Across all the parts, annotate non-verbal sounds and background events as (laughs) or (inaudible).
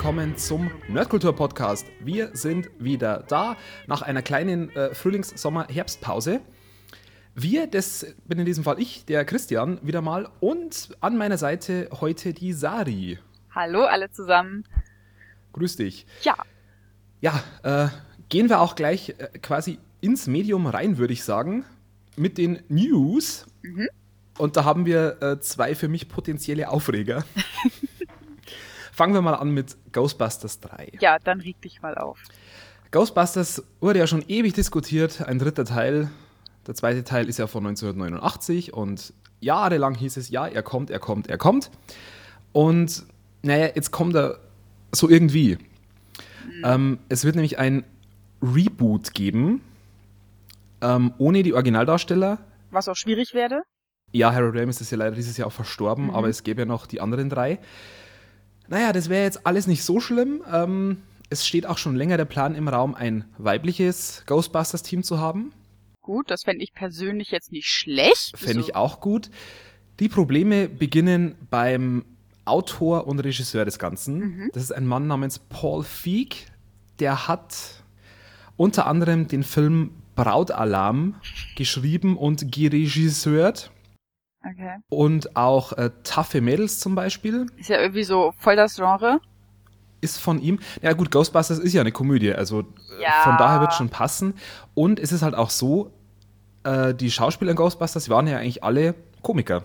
willkommen zum Nerdkultur Podcast. Wir sind wieder da nach einer kleinen äh, Frühlings-, Sommer-, Herbstpause. Wir, das bin in diesem Fall ich, der Christian, wieder mal und an meiner Seite heute die Sari. Hallo alle zusammen. Grüß dich. Ja. Ja, äh, gehen wir auch gleich äh, quasi ins Medium rein, würde ich sagen, mit den News. Mhm. Und da haben wir äh, zwei für mich potenzielle Aufreger. (laughs) Fangen wir mal an mit Ghostbusters 3. Ja, dann reg dich mal auf. Ghostbusters wurde ja schon ewig diskutiert, ein dritter Teil. Der zweite Teil ist ja von 1989 und jahrelang hieß es, ja, er kommt, er kommt, er kommt. Und naja, jetzt kommt er so irgendwie. Mhm. Ähm, es wird nämlich ein Reboot geben, ähm, ohne die Originaldarsteller. Was auch schwierig werde. Ja, Harold Ramis ist ja leider dieses Jahr auch verstorben, mhm. aber es gäbe ja noch die anderen drei. Naja, das wäre jetzt alles nicht so schlimm. Ähm, es steht auch schon länger der Plan im Raum, ein weibliches Ghostbusters-Team zu haben. Gut, das fände ich persönlich jetzt nicht schlecht. Fände ich auch gut. Die Probleme beginnen beim Autor und Regisseur des Ganzen. Mhm. Das ist ein Mann namens Paul Feig. Der hat unter anderem den Film Brautalarm geschrieben und geregisseurt. Okay. Und auch äh, Taffe Mädels zum Beispiel. Ist ja irgendwie so voll das Genre. Ist von ihm. Ja gut, Ghostbusters ist ja eine Komödie, also ja. von daher wird schon passen. Und es ist halt auch so, äh, die Schauspieler in Ghostbusters waren ja eigentlich alle Komiker.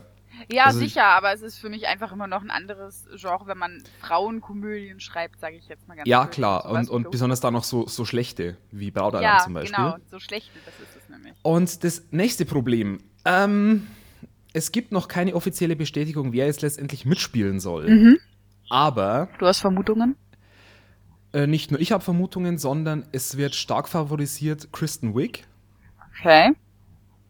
Ja, also, sicher, aber es ist für mich einfach immer noch ein anderes Genre, wenn man Frauenkomödien schreibt, sage ich jetzt mal ganz Ja, blöd. klar, und, und besonders da noch so, so schlechte, wie Braudalarm ja, zum Beispiel. Ja, genau, so schlechte, das ist es nämlich. Und das nächste Problem, ähm, es gibt noch keine offizielle Bestätigung, wer jetzt letztendlich mitspielen soll. Mhm. Aber. Du hast Vermutungen? Äh, nicht nur ich habe Vermutungen, sondern es wird stark favorisiert Kristen Wiig. Okay.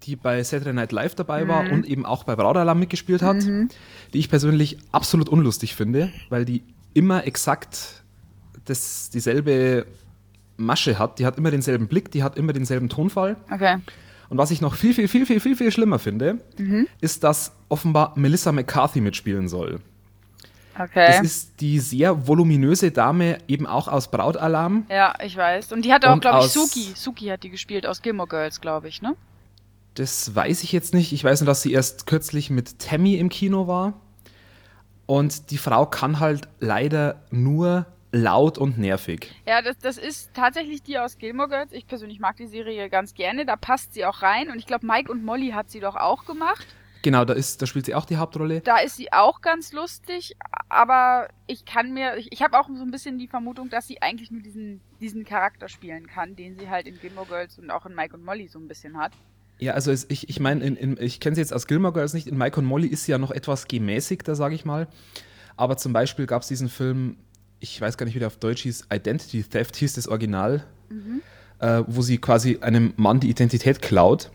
Die bei Saturday Night Live dabei mhm. war und eben auch bei Brautalarm mitgespielt hat. Mhm. Die ich persönlich absolut unlustig finde, weil die immer exakt das, dieselbe Masche hat. Die hat immer denselben Blick, die hat immer denselben Tonfall. Okay. Und was ich noch viel, viel, viel, viel, viel, viel schlimmer finde, mhm. ist, dass offenbar Melissa McCarthy mitspielen soll. Okay. Das ist die sehr voluminöse Dame, eben auch aus Brautalarm. Ja, ich weiß. Und die hatte auch, glaube ich, Suki. Suki hat die gespielt aus Gilmore Girls, glaube ich, ne? Das weiß ich jetzt nicht. Ich weiß nur, dass sie erst kürzlich mit Tammy im Kino war. Und die Frau kann halt leider nur laut und nervig. Ja, das, das ist tatsächlich die aus Gilmore Girls. Ich persönlich mag die Serie ganz gerne. Da passt sie auch rein. Und ich glaube, Mike und Molly hat sie doch auch gemacht. Genau, da, ist, da spielt sie auch die Hauptrolle. Da ist sie auch ganz lustig, aber ich kann mir, ich, ich habe auch so ein bisschen die Vermutung, dass sie eigentlich nur diesen, diesen Charakter spielen kann, den sie halt in Gilmore Girls und auch in Mike und Molly so ein bisschen hat. Ja, also es, ich, ich meine, ich kenne sie jetzt aus Gilmore Girls nicht, in Mike und Molly ist sie ja noch etwas gemäßigter, sage ich mal. Aber zum Beispiel gab es diesen Film ich weiß gar nicht, wie der auf Deutsch hieß, Identity Theft hieß das Original, mhm. äh, wo sie quasi einem Mann die Identität klaut.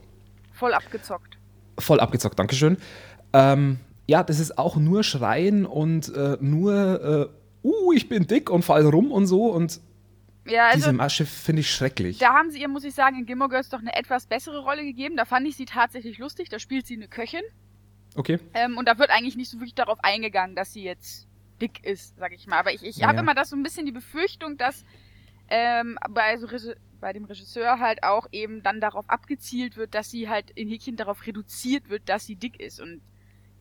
Voll abgezockt. Voll abgezockt, Dankeschön. Ähm, ja, das ist auch nur Schreien und äh, nur, äh, uh, ich bin dick und fall rum und so und ja, also, diese Masche finde ich schrecklich. Da haben sie ihr, muss ich sagen, in Gilmore Girls doch eine etwas bessere Rolle gegeben. Da fand ich sie tatsächlich lustig. Da spielt sie eine Köchin. Okay. Ähm, und da wird eigentlich nicht so wirklich darauf eingegangen, dass sie jetzt dick ist, sag ich mal. Aber ich, ich ja, habe immer das so ein bisschen die Befürchtung, dass ähm, bei, so bei dem Regisseur halt auch eben dann darauf abgezielt wird, dass sie halt in Häkchen darauf reduziert wird, dass sie dick ist. Und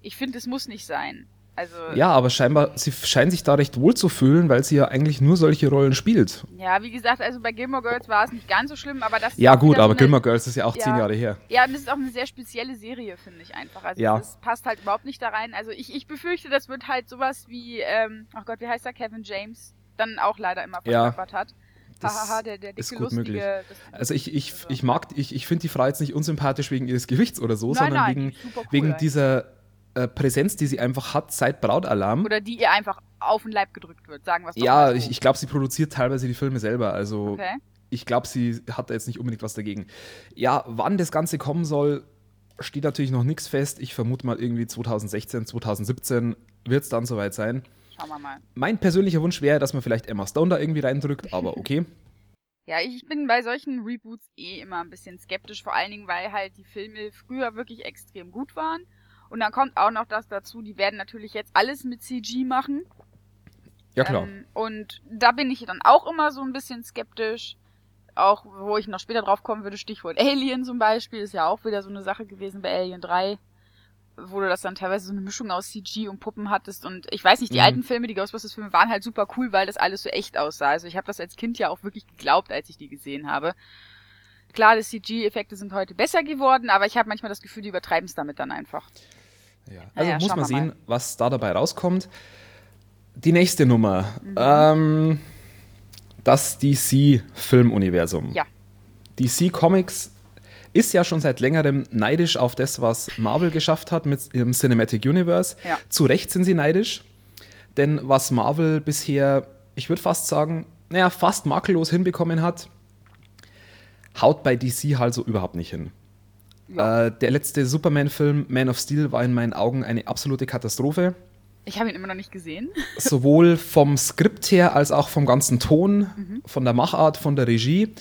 ich finde, es muss nicht sein. Also, ja, aber scheinbar, sie scheint sich da recht wohl zu fühlen, weil sie ja eigentlich nur solche Rollen spielt. Ja, wie gesagt, also bei Gilmore Girls war es nicht ganz so schlimm, aber das Ja, gut, aber so Gilmore Girls ist ja auch ja, zehn Jahre her. Ja, und das ist auch eine sehr spezielle Serie, finde ich einfach. Also ja. das passt halt überhaupt nicht da rein. Also ich, ich befürchte, das wird halt sowas wie, ähm, ach Gott, wie heißt er, Kevin James, dann auch leider immer verkörpert ja. hat. Das der, der ist gut lustige, möglich. Also ich, ich, ich mag, ich, ich finde die Frau jetzt nicht unsympathisch wegen ihres Gewichts oder so, nein, sondern nein, wegen, cool wegen dieser äh, Präsenz, die sie einfach hat seit Brautalarm. Oder die ihr einfach auf den Leib gedrückt wird, sagen wir es Ja, ich, ich glaube, sie produziert teilweise die Filme selber. Also okay. ich glaube, sie hat da jetzt nicht unbedingt was dagegen. Ja, wann das Ganze kommen soll, steht natürlich noch nichts fest. Ich vermute mal irgendwie 2016, 2017 wird es dann soweit sein. Schauen wir mal. Mein persönlicher Wunsch wäre, dass man vielleicht Emma Stone da irgendwie reindrückt, (laughs) aber okay. Ja, ich bin bei solchen Reboots eh immer ein bisschen skeptisch, vor allen Dingen, weil halt die Filme früher wirklich extrem gut waren und dann kommt auch noch das dazu, die werden natürlich jetzt alles mit CG machen. Ja, klar. Ähm, und da bin ich dann auch immer so ein bisschen skeptisch. Auch, wo ich noch später drauf kommen würde, Stichwort Alien zum Beispiel, ist ja auch wieder so eine Sache gewesen bei Alien 3 wo du das dann teilweise so eine Mischung aus CG und Puppen hattest und ich weiß nicht, die mhm. alten Filme, die Ghostbusters-Filme waren halt super cool, weil das alles so echt aussah. Also ich habe das als Kind ja auch wirklich geglaubt, als ich die gesehen habe. Klar, die CG-Effekte sind heute besser geworden, aber ich habe manchmal das Gefühl, die übertreiben es damit dann einfach. Ja. Also naja, muss man sehen, mal. was da dabei rauskommt. Die nächste Nummer. Mhm. Ähm, das DC-Filmuniversum. Ja. DC Comics ist ja schon seit längerem neidisch auf das, was Marvel geschafft hat mit ihrem Cinematic Universe. Ja. Zu Recht sind sie neidisch, denn was Marvel bisher, ich würde fast sagen, naja, fast makellos hinbekommen hat, haut bei DC halt so überhaupt nicht hin. Ja. Äh, der letzte Superman-Film, Man of Steel, war in meinen Augen eine absolute Katastrophe. Ich habe ihn immer noch nicht gesehen. (laughs) Sowohl vom Skript her als auch vom ganzen Ton, mhm. von der Machart, von der Regie.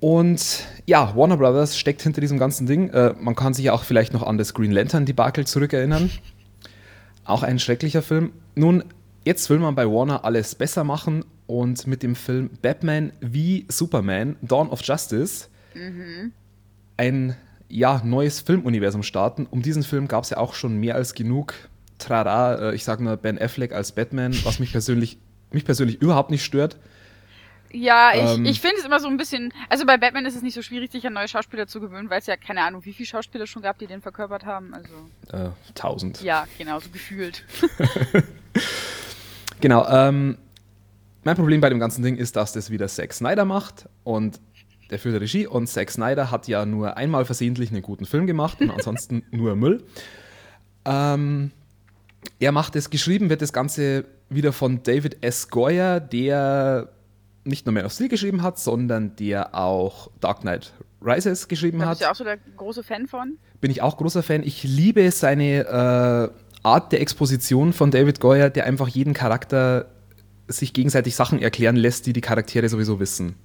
Und ja, Warner Brothers steckt hinter diesem ganzen Ding. Äh, man kann sich ja auch vielleicht noch an das Green Lantern-Debakel zurückerinnern. (laughs) Auch ein schrecklicher Film. Nun, jetzt will man bei Warner alles besser machen und mit dem Film Batman wie Superman, Dawn of Justice, mhm. ein ja, neues Filmuniversum starten. Um diesen Film gab es ja auch schon mehr als genug Trara. Äh, ich sage nur Ben Affleck als Batman, was mich persönlich, mich persönlich überhaupt nicht stört. Ja, ich, ähm, ich finde es immer so ein bisschen. Also bei Batman ist es nicht so schwierig, sich an neue Schauspieler zu gewöhnen, weil es ja keine Ahnung, wie viele Schauspieler schon gab, die den verkörpert haben. Also. Äh, tausend. Ja, genau, so gefühlt. (laughs) genau. Ähm, mein Problem bei dem ganzen Ding ist, dass das wieder Zack Snyder macht und der führt Regie und Zack Snyder hat ja nur einmal versehentlich einen guten Film gemacht und ansonsten (laughs) nur Müll. Ähm, er macht es, geschrieben wird das Ganze wieder von David S. Goyer, der nicht nur Man of Steel geschrieben hat, sondern der auch Dark Knight Rises geschrieben da hat. Bist du auch so der große Fan von? Bin ich auch großer Fan. Ich liebe seine äh, Art der Exposition von David Goyer, der einfach jeden Charakter sich gegenseitig Sachen erklären lässt, die die Charaktere sowieso wissen.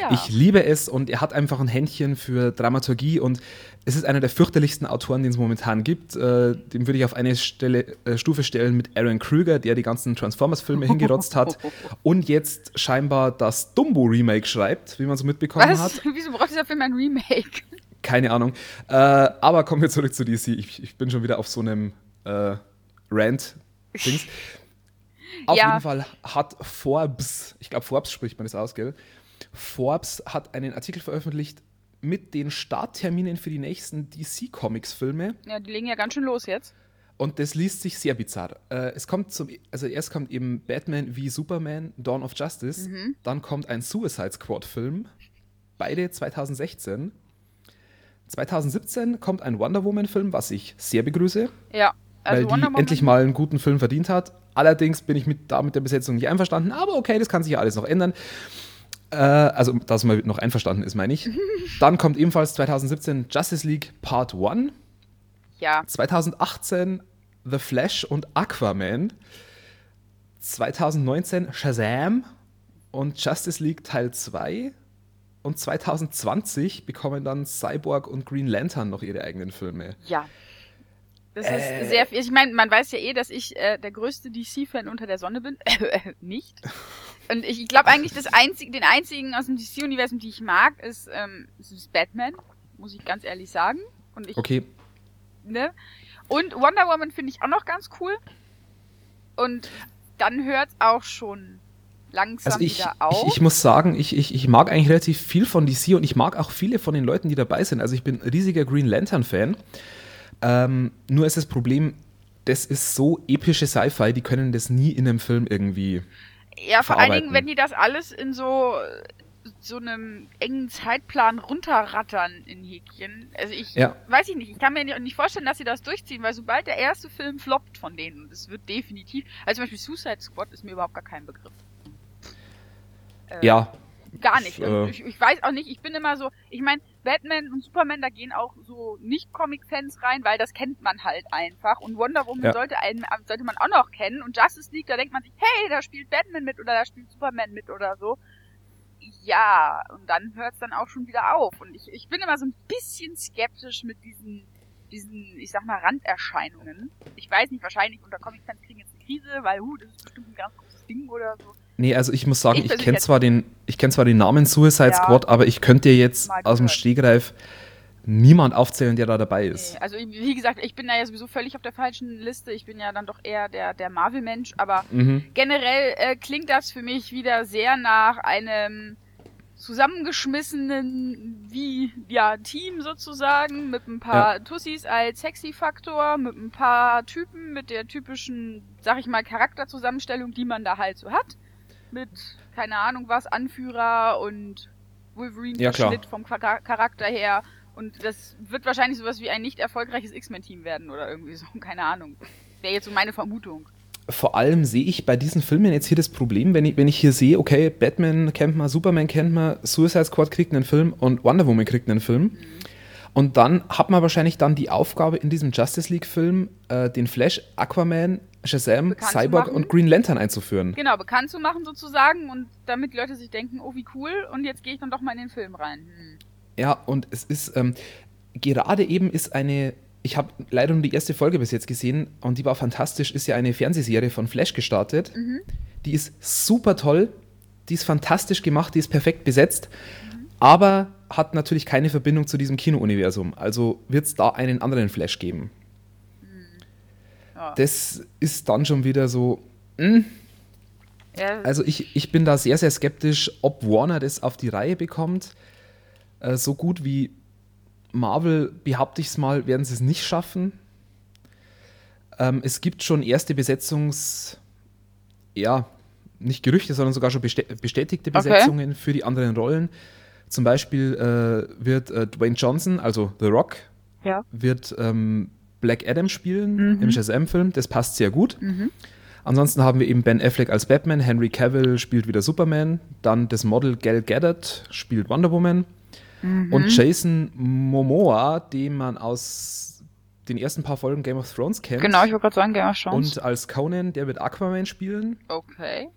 Ja. Ich liebe es und er hat einfach ein Händchen für Dramaturgie und es ist einer der fürchterlichsten Autoren, den es momentan gibt. Äh, den würde ich auf eine Stelle, äh, Stufe stellen mit Aaron Krüger, der die ganzen Transformers-Filme hingerotzt hat (laughs) und jetzt scheinbar das Dumbo-Remake schreibt, wie man so mitbekommen Was? hat. Wieso braucht dieser Film ein Remake? Keine Ahnung. Äh, aber kommen wir zurück zu DC. Ich, ich, bin schon wieder auf so einem äh, Rant-Dings. (laughs) Auf ja. jeden Fall hat Forbes, ich glaube Forbes spricht man das aus, gell? Forbes hat einen Artikel veröffentlicht mit den Startterminen für die nächsten DC Comics Filme. Ja, die legen ja ganz schön los jetzt. Und das liest sich sehr bizarr. Äh, es kommt zum, also erst kommt eben Batman wie Superman, Dawn of Justice, mhm. dann kommt ein Suicide Squad Film, beide 2016. 2017 kommt ein Wonder Woman Film, was ich sehr begrüße. Ja. Also weil die endlich mal einen guten Film verdient hat. Allerdings bin ich mit, da mit der Besetzung nicht einverstanden, aber okay, das kann sich ja alles noch ändern. Äh, also, dass man noch einverstanden ist, meine ich. (laughs) Dann kommt ebenfalls 2017 Justice League Part 1. Ja. 2018 The Flash und Aquaman. 2019 Shazam und Justice League Teil 2. Und 2020 bekommen dann Cyborg und Green Lantern noch ihre eigenen Filme. Ja. Das äh, ist sehr viel. Ich meine, man weiß ja eh, dass ich äh, der größte DC-Fan unter der Sonne bin. (laughs) nicht. (laughs) Und ich, ich glaube eigentlich, das einzige, den einzigen aus dem DC-Universum, die ich mag, ist, ähm, ist Batman. Muss ich ganz ehrlich sagen. Und ich, okay. Ne? Und Wonder Woman finde ich auch noch ganz cool. Und dann hört es auch schon langsam also ich, wieder auf. Ich, ich, muss sagen, ich, ich, ich mag eigentlich relativ viel von DC und ich mag auch viele von den Leuten, die dabei sind. Also ich bin riesiger Green Lantern-Fan. Ähm, nur ist das Problem, das ist so epische Sci-Fi, die können das nie in einem Film irgendwie. Ja, vor allen Dingen, wenn die das alles in so so einem engen Zeitplan runterrattern in Häkchen. Also ich ja. weiß ich nicht, ich kann mir nicht vorstellen, dass sie das durchziehen, weil sobald der erste Film floppt von denen, das wird definitiv, also zum Beispiel Suicide Squad ist mir überhaupt gar kein Begriff. Äh, ja. Gar nicht. Äh, ich, ich, weiß auch nicht, ich bin immer so, ich meine, Batman und Superman, da gehen auch so Nicht-Comic-Fans rein, weil das kennt man halt einfach. Und Wonder Woman ja. sollte, einen, sollte man auch noch kennen. Und Justice League, da denkt man sich, hey, da spielt Batman mit oder da spielt Superman mit oder so. Ja, und dann hört es dann auch schon wieder auf. Und ich, ich bin immer so ein bisschen skeptisch mit diesen, diesen, ich sag mal, Randerscheinungen. Ich weiß nicht, wahrscheinlich unter Comic-Fans kriegen jetzt Krise, weil, huh, das ist bestimmt ein ganz großes Ding oder so. Nee, also ich muss sagen, ich, ich kenne zwar, den, kenn zwar den Namen Suicide ja, Squad, aber ich könnte dir jetzt aus dem Stegreif niemand aufzählen, der da dabei ist. Nee, also wie gesagt, ich bin da ja sowieso völlig auf der falschen Liste. Ich bin ja dann doch eher der, der Marvel-Mensch, aber mhm. generell äh, klingt das für mich wieder sehr nach einem zusammengeschmissenen wie ja Team sozusagen mit ein paar ja. Tussis als Sexy-Faktor, mit ein paar Typen mit der typischen, sag ich mal, Charakterzusammenstellung, die man da halt so hat, mit keine Ahnung was Anführer und Wolverine ja, Schnitt vom Charakter her und das wird wahrscheinlich sowas wie ein nicht erfolgreiches X-Men-Team werden oder irgendwie so, (laughs) keine Ahnung. Wäre jetzt so meine Vermutung vor allem sehe ich bei diesen Filmen jetzt hier das Problem, wenn ich, wenn ich hier sehe, okay, Batman kennt man, Superman kennt man, Suicide Squad kriegt einen Film und Wonder Woman kriegt einen Film. Mhm. Und dann hat man wahrscheinlich dann die Aufgabe in diesem Justice League-Film, äh, den Flash, Aquaman, Shazam, Cyborg und Green Lantern einzuführen. Genau, bekannt zu machen sozusagen und damit die Leute sich denken, oh wie cool und jetzt gehe ich dann doch mal in den Film rein. Hm. Ja, und es ist, ähm, gerade eben ist eine ich habe leider nur die erste Folge bis jetzt gesehen und die war fantastisch. Ist ja eine Fernsehserie von Flash gestartet. Mhm. Die ist super toll, die ist fantastisch gemacht, die ist perfekt besetzt, mhm. aber hat natürlich keine Verbindung zu diesem Kino-Universum. Also wird es da einen anderen Flash geben. Ja. Das ist dann schon wieder so. Mh. Hm? Ja. Also ich, ich bin da sehr, sehr skeptisch, ob Warner das auf die Reihe bekommt. Äh, so gut wie Marvel, behaupte ich es mal, werden sie es nicht schaffen. Ähm, es gibt schon erste Besetzungs-, ja, nicht Gerüchte, sondern sogar schon bestätigte Besetzungen okay. für die anderen Rollen. Zum Beispiel äh, wird äh, Dwayne Johnson, also The Rock, ja. wird ähm, Black Adam spielen mhm. im Shazam-Film. Das passt sehr gut. Mhm. Ansonsten haben wir eben Ben Affleck als Batman, Henry Cavill spielt wieder Superman, dann das Model Gal Gadot spielt Wonder Woman. Mhm. Und Jason Momoa, den man aus den ersten paar Folgen Game of Thrones kennt. Genau, ich wollte gerade sagen, Game of Thrones. Und als Conan, der wird Aquaman spielen. Okay.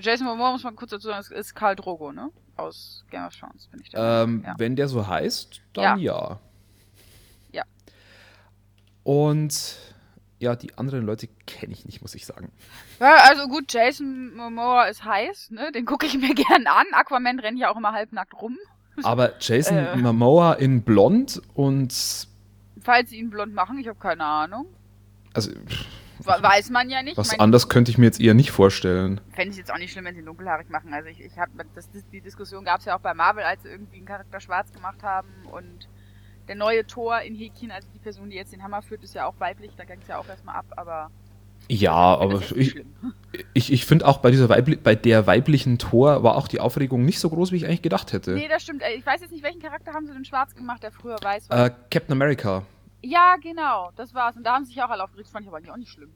Jason Momoa, muss man kurz dazu sagen, ist Karl Drogo, ne? Aus Game of Thrones, bin ich da. Ähm, ja. Wenn der so heißt, dann ja. Ja. ja. Und ja, die anderen Leute kenne ich nicht, muss ich sagen. Ja, also gut, Jason Momoa ist heiß, ne? Den gucke ich mir (laughs) gern an. Aquaman rennt ja auch immer halbnackt rum. (laughs) Aber Jason äh. Momoa in blond und. Falls sie ihn blond machen, ich habe keine Ahnung. Also. Weiß man ja nicht. Was mein, anders könnte ich mir jetzt eher nicht vorstellen. Fände ich jetzt auch nicht schlimm, wenn sie ihn dunkelhaarig machen. Also ich, ich habe die Diskussion gab es ja auch bei Marvel, als sie irgendwie einen Charakter schwarz gemacht haben und der neue Tor in Hekin, also die Person, die jetzt den Hammer führt, ist ja auch weiblich, da ging es ja auch erstmal ab, aber ja, aber ich, ich, ich finde auch bei, dieser Weibli bei der weiblichen Tor war auch die Aufregung nicht so groß, wie ich eigentlich gedacht hätte. Nee, das stimmt. Ich weiß jetzt nicht, welchen Charakter haben sie denn schwarz gemacht, der früher weiß war. Äh, Captain America. Ja, genau, das war's. Und da haben sie sich auch alle aufgeregt, das fand ich aber eigentlich auch nicht schlimm.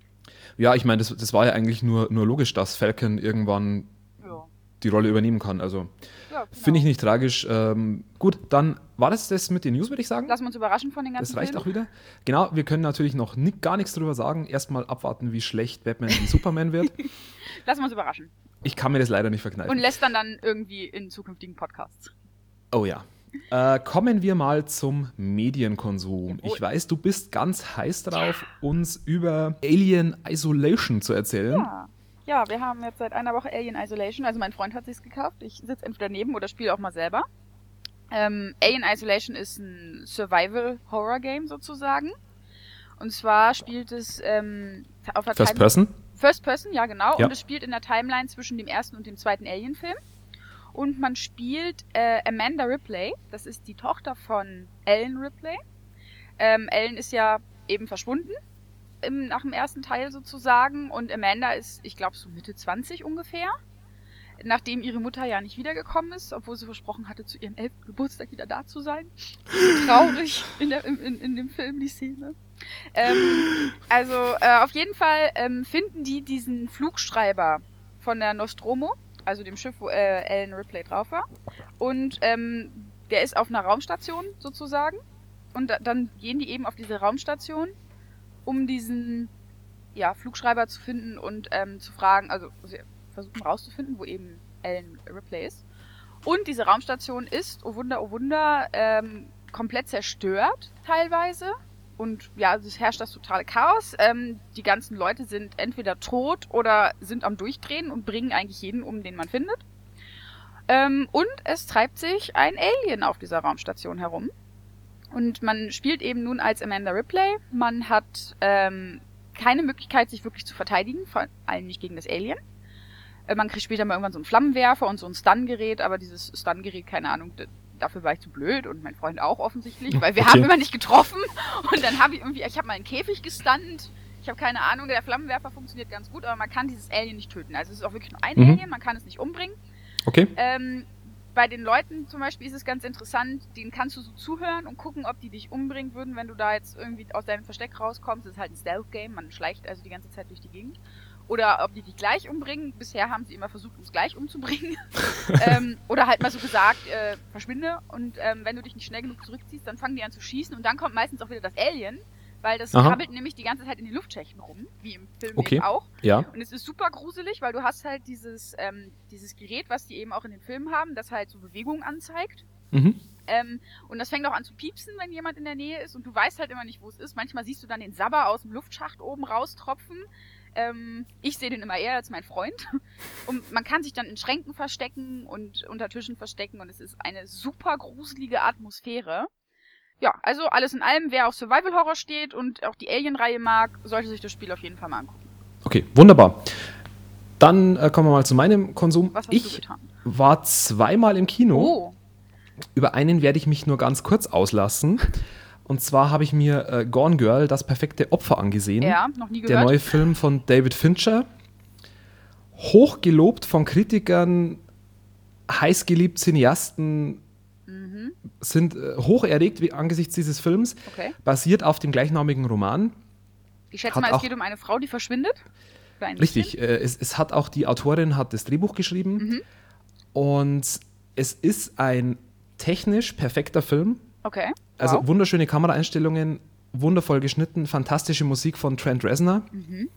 Ja, ich meine, das, das war ja eigentlich nur, nur logisch, dass Falcon irgendwann ja. die Rolle übernehmen kann. Also ja, genau. finde ich nicht tragisch. Ähm, gut, dann war das das mit den News, würde ich sagen. Lassen wir uns überraschen von den ganzen Das reicht Filmen. auch wieder. Genau, wir können natürlich noch nicht, gar nichts darüber sagen. Erstmal abwarten, wie schlecht Batman wie Superman wird. (laughs) Lassen wir uns überraschen. Ich kann mir das leider nicht verkneifen. Und lässt dann dann irgendwie in zukünftigen Podcasts. Oh ja. Äh, kommen wir mal zum Medienkonsum. Ich weiß, du bist ganz heiß drauf, uns über Alien Isolation zu erzählen. Ja. Ja, wir haben jetzt seit einer Woche Alien Isolation. Also mein Freund hat sich's gekauft. Ich sitze entweder neben oder spiele auch mal selber. Ähm, Alien Isolation ist ein Survival-Horror-Game sozusagen. Und zwar spielt es ähm, auf der First Time Person? First Person, ja genau. Ja. Und es spielt in der Timeline zwischen dem ersten und dem zweiten Alien-Film. Und man spielt äh, Amanda Ripley. Das ist die Tochter von Ellen Ripley. Ähm, Ellen ist ja eben verschwunden im, nach dem ersten Teil sozusagen. Und Amanda ist, ich glaube, so Mitte 20 ungefähr nachdem ihre Mutter ja nicht wiedergekommen ist, obwohl sie versprochen hatte, zu ihrem elften Geburtstag wieder da zu sein. Traurig (laughs) in, der, in, in, dem Film, die Szene. Ähm, also äh, auf jeden Fall ähm, finden die diesen Flugschreiber von der Nostromo, also dem Schiff, wo äh, Ellen Ripley drauf war. Und ähm, der ist auf einer Raumstation sozusagen. Und da, dann gehen die eben auf diese Raumstation, um diesen ja, Flugschreiber zu finden und ähm, zu fragen, also versuchen rauszufinden, wo eben Ellen Ripley ist. Und diese Raumstation ist, oh Wunder, oh Wunder, ähm, komplett zerstört teilweise. und ja, es herrscht das totale Chaos. Ähm, die ganzen Leute sind entweder tot oder sind am Durchdrehen und bringen eigentlich jeden um, den man findet. Ähm, und es treibt sich ein Alien auf dieser Raumstation herum. Und man spielt eben nun als Amanda Ripley. Man hat ähm, keine Möglichkeit, sich wirklich zu verteidigen, vor allem nicht gegen das Alien. Äh, man kriegt später mal irgendwann so einen Flammenwerfer und so ein Stun-Gerät, aber dieses Stun-Gerät, keine Ahnung, dafür war ich zu blöd und mein Freund auch offensichtlich, weil wir okay. haben immer nicht getroffen und dann habe ich irgendwie, ich habe mal einen Käfig gestunt. Ich habe keine Ahnung, der Flammenwerfer funktioniert ganz gut, aber man kann dieses Alien nicht töten. Also es ist auch wirklich nur ein mhm. Alien, man kann es nicht umbringen. Okay. Ähm, bei den Leuten zum Beispiel ist es ganz interessant, denen kannst du so zuhören und gucken, ob die dich umbringen würden, wenn du da jetzt irgendwie aus deinem Versteck rauskommst. Das ist halt ein Stealth-Game, man schleicht also die ganze Zeit durch die Gegend. Oder ob die dich gleich umbringen. Bisher haben sie immer versucht, uns gleich umzubringen. (laughs) ähm, oder halt mal so gesagt, äh, verschwinde. Und ähm, wenn du dich nicht schnell genug zurückziehst, dann fangen die an zu schießen. Und dann kommt meistens auch wieder das Alien. Weil das Aha. krabbelt nämlich die ganze Zeit in den Luftschächten rum, wie im Film okay. eben auch. Ja. Und es ist super gruselig, weil du hast halt dieses, ähm, dieses Gerät, was die eben auch in den Filmen haben, das halt so Bewegungen anzeigt. Mhm. Ähm, und das fängt auch an zu piepsen, wenn jemand in der Nähe ist und du weißt halt immer nicht, wo es ist. Manchmal siehst du dann den Sabber aus dem Luftschacht oben raustropfen. Ähm, ich sehe den immer eher als mein Freund. (laughs) Und man kann sich dann in Schränken verstecken und unter Tischen verstecken und es ist eine super gruselige Atmosphäre. Ja, also alles in allem, wer auf Survival Horror steht und auch die Alien-Reihe mag, sollte sich das Spiel auf jeden Fall mal angucken. Okay, wunderbar. Dann äh, kommen wir mal zu meinem Konsum. Was hast ich du getan? war zweimal im Kino. Oh. Über einen werde ich mich nur ganz kurz auslassen. Und zwar habe ich mir äh, Gone Girl, das perfekte Opfer angesehen. Ja, noch nie gehört. Der neue Film von David Fincher. Hochgelobt von Kritikern, heißgeliebt Cineasten. Sind äh, hoch erregt wie, angesichts dieses Films. Okay. Basiert auf dem gleichnamigen Roman. Ich schätze hat mal, es geht um eine Frau, die verschwindet. Richtig, äh, es, es, hat auch die Autorin hat das Drehbuch geschrieben. Mhm. Und es ist ein technisch perfekter Film. Okay. Also wow. wunderschöne Kameraeinstellungen, wundervoll geschnitten, fantastische Musik von Trent Reznor. Mhm.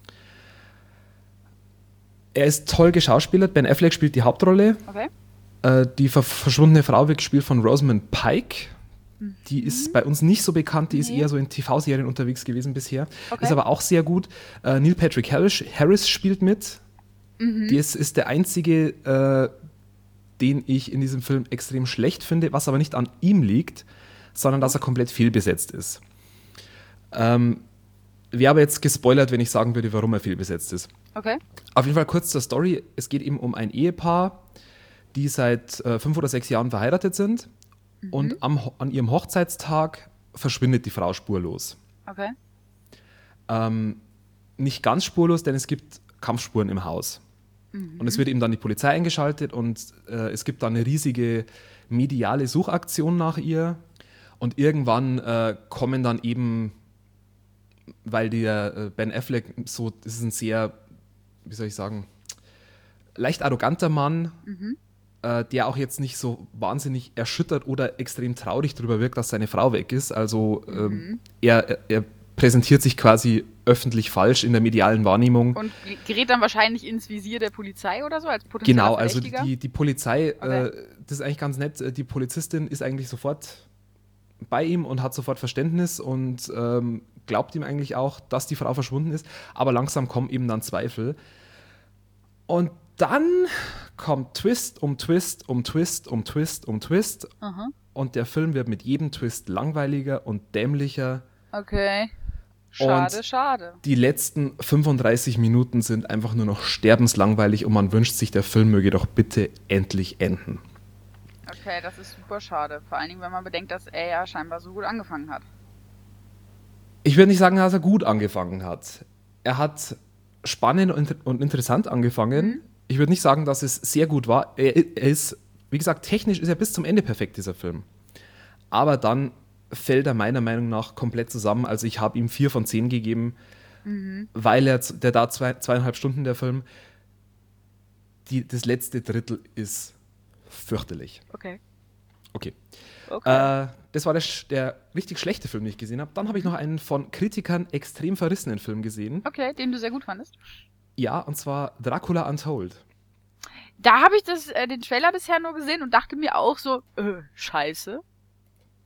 Er ist toll geschauspielert. Ben Affleck spielt die Hauptrolle. Okay. Äh, die ver verschwundene Frau wird gespielt von Rosamund Pike. Mhm. Die ist bei uns nicht so bekannt, die nee. ist eher so in TV-Serien unterwegs gewesen bisher. Okay. Ist aber auch sehr gut. Äh, Neil Patrick Harris, Harris spielt mit. Mhm. Ist, ist der einzige, äh, den ich in diesem Film extrem schlecht finde, was aber nicht an ihm liegt, sondern dass er komplett fehlbesetzt ist. Ähm, Wäre aber jetzt gespoilert, wenn ich sagen würde, warum er fehlbesetzt ist. Okay. Auf jeden Fall kurz zur Story. Es geht eben um ein Ehepaar, die seit äh, fünf oder sechs Jahren verheiratet sind. Mhm. Und am, an ihrem Hochzeitstag verschwindet die Frau spurlos. Okay. Ähm, nicht ganz spurlos, denn es gibt Kampfspuren im Haus. Mhm. Und es wird eben dann die Polizei eingeschaltet und äh, es gibt dann eine riesige mediale Suchaktion nach ihr. Und irgendwann äh, kommen dann eben, weil der äh, Ben Affleck so, das ist ein sehr, wie soll ich sagen, leicht arroganter Mann, mhm. Äh, der auch jetzt nicht so wahnsinnig erschüttert oder extrem traurig darüber wirkt, dass seine Frau weg ist. Also ähm, mhm. er, er präsentiert sich quasi öffentlich falsch in der medialen Wahrnehmung. Und gerät dann wahrscheinlich ins Visier der Polizei oder so als potenzieller Genau, also die, die Polizei, okay. äh, das ist eigentlich ganz nett, die Polizistin ist eigentlich sofort bei ihm und hat sofort Verständnis und ähm, glaubt ihm eigentlich auch, dass die Frau verschwunden ist. Aber langsam kommen eben dann Zweifel. Und dann kommt Twist um Twist um Twist um Twist um Twist. Aha. Und der Film wird mit jedem Twist langweiliger und dämlicher. Okay. Schade, und schade. Die letzten 35 Minuten sind einfach nur noch sterbenslangweilig und man wünscht sich, der Film möge doch bitte endlich enden. Okay, das ist super schade. Vor allen Dingen, wenn man bedenkt, dass er ja scheinbar so gut angefangen hat. Ich würde nicht sagen, dass er gut angefangen hat. Er hat spannend und interessant angefangen. Mhm. Ich würde nicht sagen, dass es sehr gut war. Er, ist, wie gesagt, technisch ist er bis zum Ende perfekt, dieser Film. Aber dann fällt er meiner Meinung nach komplett zusammen. Also ich habe ihm vier von zehn gegeben, mhm. weil er, der da zwei, zweieinhalb Stunden der Film, die, das letzte Drittel ist fürchterlich. Okay. Okay. okay. Äh, das war der, der, richtig schlechte Film, den ich gesehen habe. Dann habe ich noch einen von Kritikern extrem verrissenen Film gesehen. Okay, den du sehr gut fandest. Ja, und zwar Dracula Untold. Da habe ich das, äh, den Trailer bisher nur gesehen und dachte mir auch so, äh, scheiße.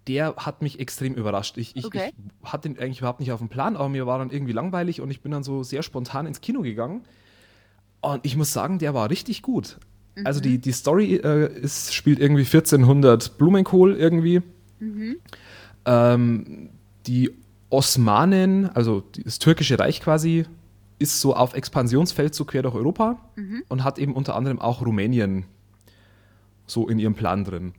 der hat mich extrem überrascht. Ich, ich, Okay. ich hatte ihn eigentlich überhaupt nicht auf dem Plan, aber mir war dann irgendwie langweilig und ich bin dann so sehr spontan ins Kino gegangen. Und ich muss sagen, der war richtig gut. Also die, die Story äh, ist, spielt irgendwie 1400 Blumenkohl irgendwie. Ähm, die Osmanen, also das türkische Reich quasi, ist so auf Expansionsfeldzug quer durch Europa und hat eben unter anderem auch Rumänien so in ihrem Plan drin.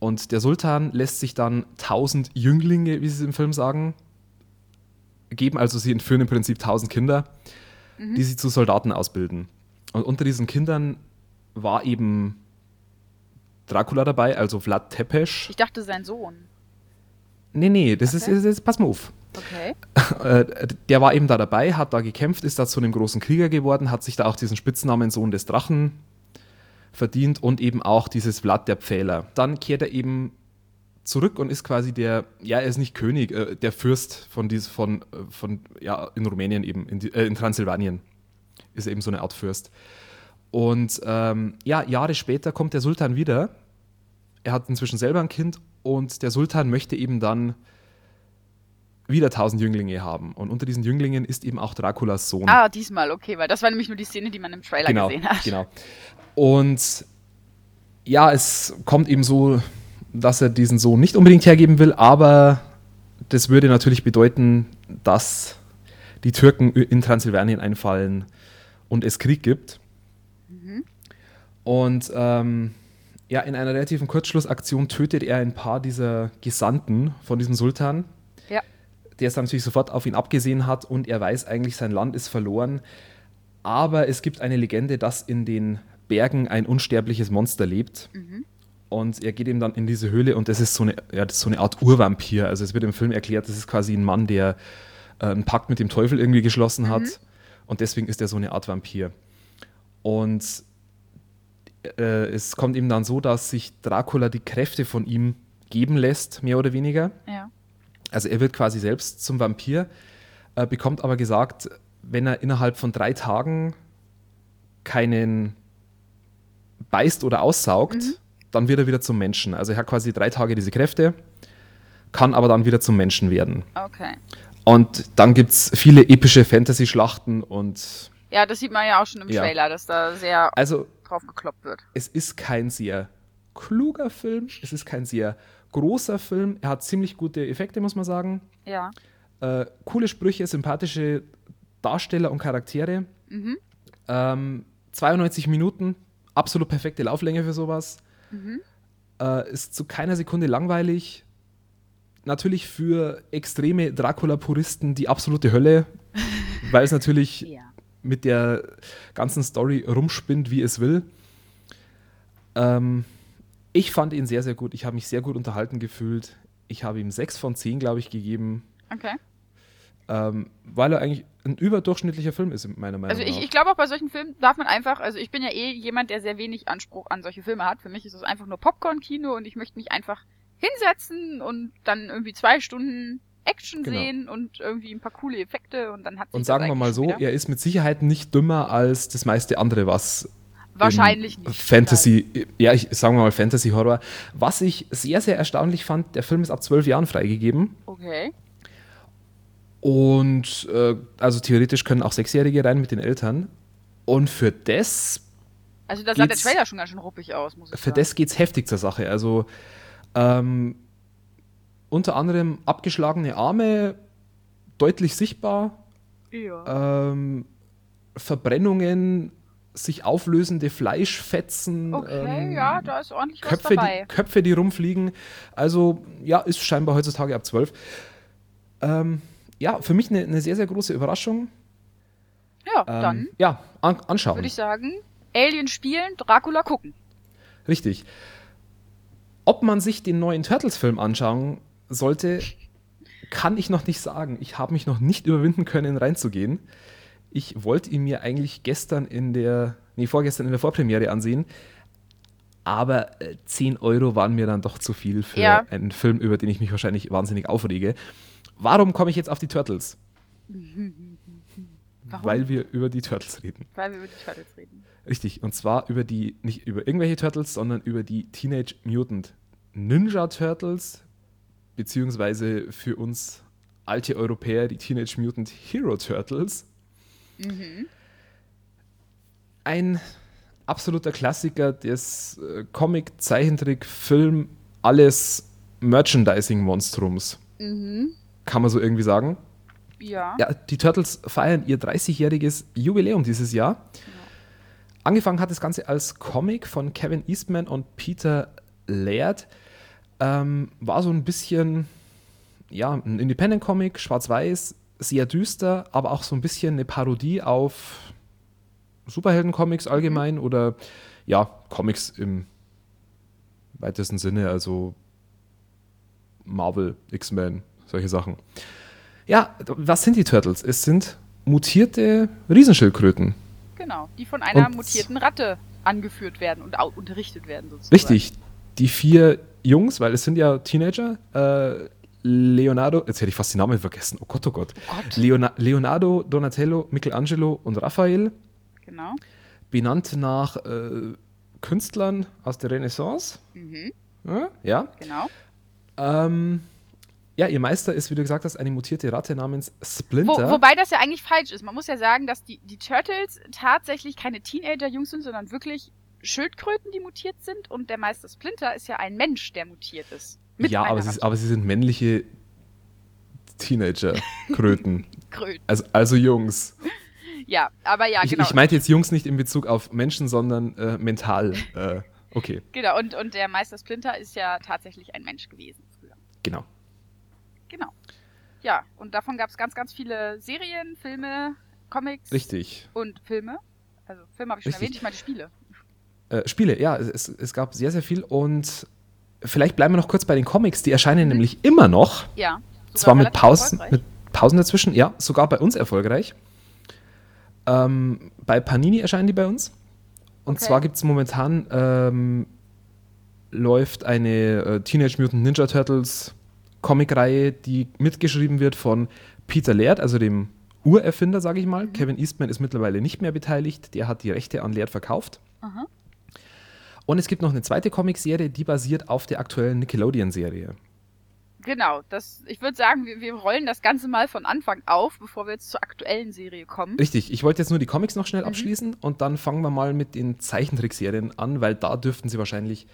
Und der Sultan lässt sich dann 1000 Jünglinge, wie sie es im Film sagen, geben. Also sie entführen im Prinzip 1000 Kinder, die sie zu Soldaten ausbilden. Und unter diesen Kindern war eben Dracula dabei, also Vlad Tepes. Ich dachte, sein Sohn. Nee, nee, das Okay. ist, das ist, pass mal auf. Okay. (laughs) Äh, der war eben da dabei, hat da gekämpft, ist da zu einem großen Krieger geworden, hat sich da auch diesen Spitznamen Sohn des Drachen verdient und eben auch dieses Vlad der Pfähler. Dann kehrt er eben zurück und ist quasi der, ja, er ist nicht König, äh, der Fürst von, von, äh, von, ja, in Rumänien eben, in, äh, in Transsilvanien ist er eben so eine Art Fürst. Und ähm, ja, Jahre später kommt der Sultan wieder. Er hat inzwischen selber ein Kind und der Sultan möchte eben dann wieder tausend Jünglinge haben. Und unter diesen Jünglingen ist eben auch Draculas Sohn. Ah, diesmal, okay, weil das war nämlich nur die Szene, die man im Trailer genau, gesehen hat. genau. Und ja, es kommt eben so, dass er diesen Sohn nicht unbedingt hergeben will, aber das würde natürlich bedeuten, dass die Türken in Transsilvanien einfallen und es Krieg gibt. Und ähm, ja, in einer relativen Kurzschlussaktion tötet er ein paar dieser Gesandten von diesem Sultan Ja. Der es dann natürlich sofort auf ihn abgesehen hat und er weiß eigentlich, sein Land ist verloren. Aber es gibt eine Legende, dass in den Bergen ein unsterbliches Monster lebt. Und er geht eben dann in diese Höhle und das ist so eine, ja, das so eine Art Urvampir. Also es wird im Film erklärt, das ist quasi ein Mann, der äh, einen Pakt mit dem Teufel irgendwie geschlossen hat. Und deswegen ist er so eine Art Vampir. Und äh, es kommt eben dann so, dass sich Dracula die Kräfte von ihm geben lässt, mehr oder weniger. Ja. Also er wird quasi selbst zum Vampir, äh, bekommt aber gesagt, wenn er innerhalb von drei Tagen keinen beißt oder aussaugt, dann wird er wieder zum Menschen. Also er hat quasi drei Tage diese Kräfte, kann aber dann wieder zum Menschen werden. Okay. Und dann gibt es viele epische Fantasy-Schlachten und Ja, das sieht man ja auch schon im Ja. Trailer, dass da sehr also drauf gekloppt wird. es ist kein sehr kluger Film, es ist kein sehr großer Film, er hat ziemlich gute Effekte, muss man sagen. Ja. äh, coole Sprüche, sympathische Darsteller und Charaktere. Ähm, 92 Minuten, absolut perfekte Lauflänge für sowas. Äh, ist zu keiner Sekunde langweilig. Natürlich für extreme Dracula-Puristen die absolute Hölle, (laughs) weil es natürlich Ja. mit der ganzen Story rumspinnt, wie es will. Ähm, ich fand ihn sehr, sehr gut. Ich habe mich sehr gut unterhalten gefühlt. Ich habe ihm 6 von 10, glaube ich, gegeben. Okay. Ähm, weil er eigentlich ein überdurchschnittlicher Film ist, meiner Meinung Also ich, nach. ich glaube auch bei solchen Filmen darf man einfach, also ich bin ja eh jemand, der sehr wenig Anspruch an solche Filme hat. Für mich ist es einfach nur Popcorn-Kino und ich möchte mich einfach hinsetzen und dann irgendwie zwei Stunden Action Genau. sehen und irgendwie ein paar coole Effekte und dann hat Und sagen wir mal so, wieder. er ist mit Sicherheit nicht dümmer als das meiste andere, was Wahrscheinlich nicht. Fantasy, ja, ich sagen wir mal Fantasy Horror. Was ich sehr, sehr erstaunlich fand, der Film ist ab zwölf Jahren freigegeben. Okay. Und äh, also theoretisch können auch Sechsjährige rein mit den Eltern. Und für das, Also da sah der Geht's- Trailer schon ganz schön ruppig aus, muss ich für sagen. das geht es heftig zur Sache. Also ähm, unter anderem abgeschlagene Arme, deutlich sichtbar, Ja. ähm, Verbrennungen, sich auflösende Fleischfetzen, okay, ähm, ja, da ist ordentlich was Köpfe, dabei. die, Köpfe, die rumfliegen. Also, ja, ist scheinbar heutzutage ab 12. Ähm, ja, für mich eine, eine sehr, sehr große Überraschung. Ja, Ähm, dann Ja, an, anschauen. würde ich sagen, Alien spielen, Dracula gucken. Richtig. Ob man sich den neuen Turtles-Film anschauen sollte, (laughs) kann ich noch nicht sagen. Ich habe mich noch nicht überwinden können, reinzugehen. Ich wollte ihn mir eigentlich gestern in der, nee, vorgestern in der Vorpremiere ansehen. Aber äh, 10 Euro waren mir dann doch zu viel für Ja. einen Film, über den ich mich wahrscheinlich wahnsinnig aufrege. Warum komme ich jetzt auf die Turtles? (laughs) Warum? Weil wir über die Turtles reden. Weil wir über die Turtles reden. Richtig, und zwar über die, nicht über irgendwelche Turtles, sondern über die Teenage Mutant Ninja Turtles beziehungsweise für uns alte Europäer die Teenage Mutant Hero Turtles. Mhm. Ein absoluter Klassiker des äh, Comic, Zeichentrick, Film, alles Merchandising-Monstrums. Mhm. Kann man so irgendwie sagen. Ja. Ja, die Turtles feiern ihr 30-jähriges Jubiläum dieses Jahr. Genau. Angefangen hat das Ganze als Comic von Kevin Eastman und Peter Laird. Ähm, war so ein bisschen, ja, ein Independent-Comic, schwarz-weiß, sehr düster, aber auch so ein bisschen eine Parodie auf Superhelden-Comics allgemein mhm. oder ja, Comics im weitesten Sinne, also Marvel, X-Men, solche Sachen. Ja, was sind die Turtles? Es sind mutierte Riesenschildkröten. Genau, die von einer und mutierten Ratte angeführt werden und unterrichtet werden sozusagen. Richtig, die vier Jungs, weil es sind ja Teenager, äh, Leonardo, jetzt hätte ich fast die Namen vergessen, oh Gott, oh Gott. Oh Gott. Leona Leonardo, Donatello, Michelangelo und Raphael. Genau. Benannt nach äh, Künstlern aus der Renaissance. Mhm. Ja, ja. Genau. Ähm, ja, ihr Meister ist, wie du gesagt hast, eine mutierte Ratte namens Splinter. Wo, wobei das ja eigentlich falsch ist. Man muss ja sagen, dass die, die Turtles tatsächlich keine Teenager-Jungs sind, sondern wirklich Schildkröten, die mutiert sind. Und der Meister Splinter ist ja ein Mensch, der mutiert ist. Ja, aber sie, aber sie, sind männliche Teenager-Kröten. (laughs) Kröten. Also, also Jungs. Ja, aber ja, ich, genau. Ich meinte jetzt Jungs nicht in Bezug auf Menschen, sondern äh, mental. Äh, okay. Genau, und, und der Meister Splinter ist ja tatsächlich ein Mensch gewesen früher. Genau. Genau. Ja, und davon gab es ganz, ganz viele Serien, Filme, Comics. Richtig. Und Filme. Also Filme habe ich schon Richtig. erwähnt, ich meine Spiele. Äh, Spiele, ja, es, es gab sehr, sehr viel und vielleicht bleiben wir noch kurz bei den Comics, die erscheinen mhm. nämlich immer noch. Ja. Zwar mit Pausen, mit Pausen dazwischen, ja, sogar bei uns erfolgreich. Ähm, bei Panini erscheinen die bei uns. Und okay. zwar gibt es momentan, ähm, läuft eine äh, Teenage Mutant Ninja Turtles Comicreihe, die mitgeschrieben wird von Peter Laird, also dem Urerfinder, sage ich mal. Mhm. Kevin Eastman ist mittlerweile nicht mehr beteiligt, der hat die Rechte an Laird verkauft. Aha. Und es gibt noch eine zweite Comicserie, die basiert auf der aktuellen Nickelodeon-Serie. Genau, das, ich würde sagen, wir, wir rollen das Ganze mal von Anfang auf, bevor wir jetzt zur aktuellen Serie kommen. Richtig, ich wollte jetzt nur die Comics noch schnell mhm. abschließen und dann fangen wir mal mit den Zeichentrickserien an, weil da dürften sie wahrscheinlich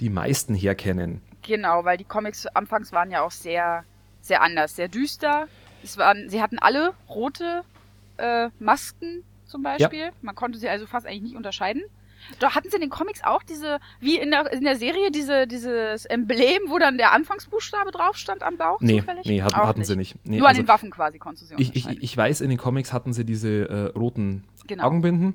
die meisten herkennen. Genau, weil die Comics anfangs waren ja auch sehr, sehr anders, sehr düster. Es waren, sie hatten alle rote äh, Masken zum Beispiel. Ja. Man konnte sie also fast eigentlich nicht unterscheiden. Da hatten sie in den Comics auch diese, wie in der, in der Serie, diese, dieses Emblem, wo dann der Anfangsbuchstabe drauf stand am Bauch? Nee, zufällig? nee hatten, hatten sie nicht. Nee, Nur also, an den Waffen quasi konntest du sie ich, ich, ich weiß, in den Comics hatten sie diese äh, roten genau. Augenbinden.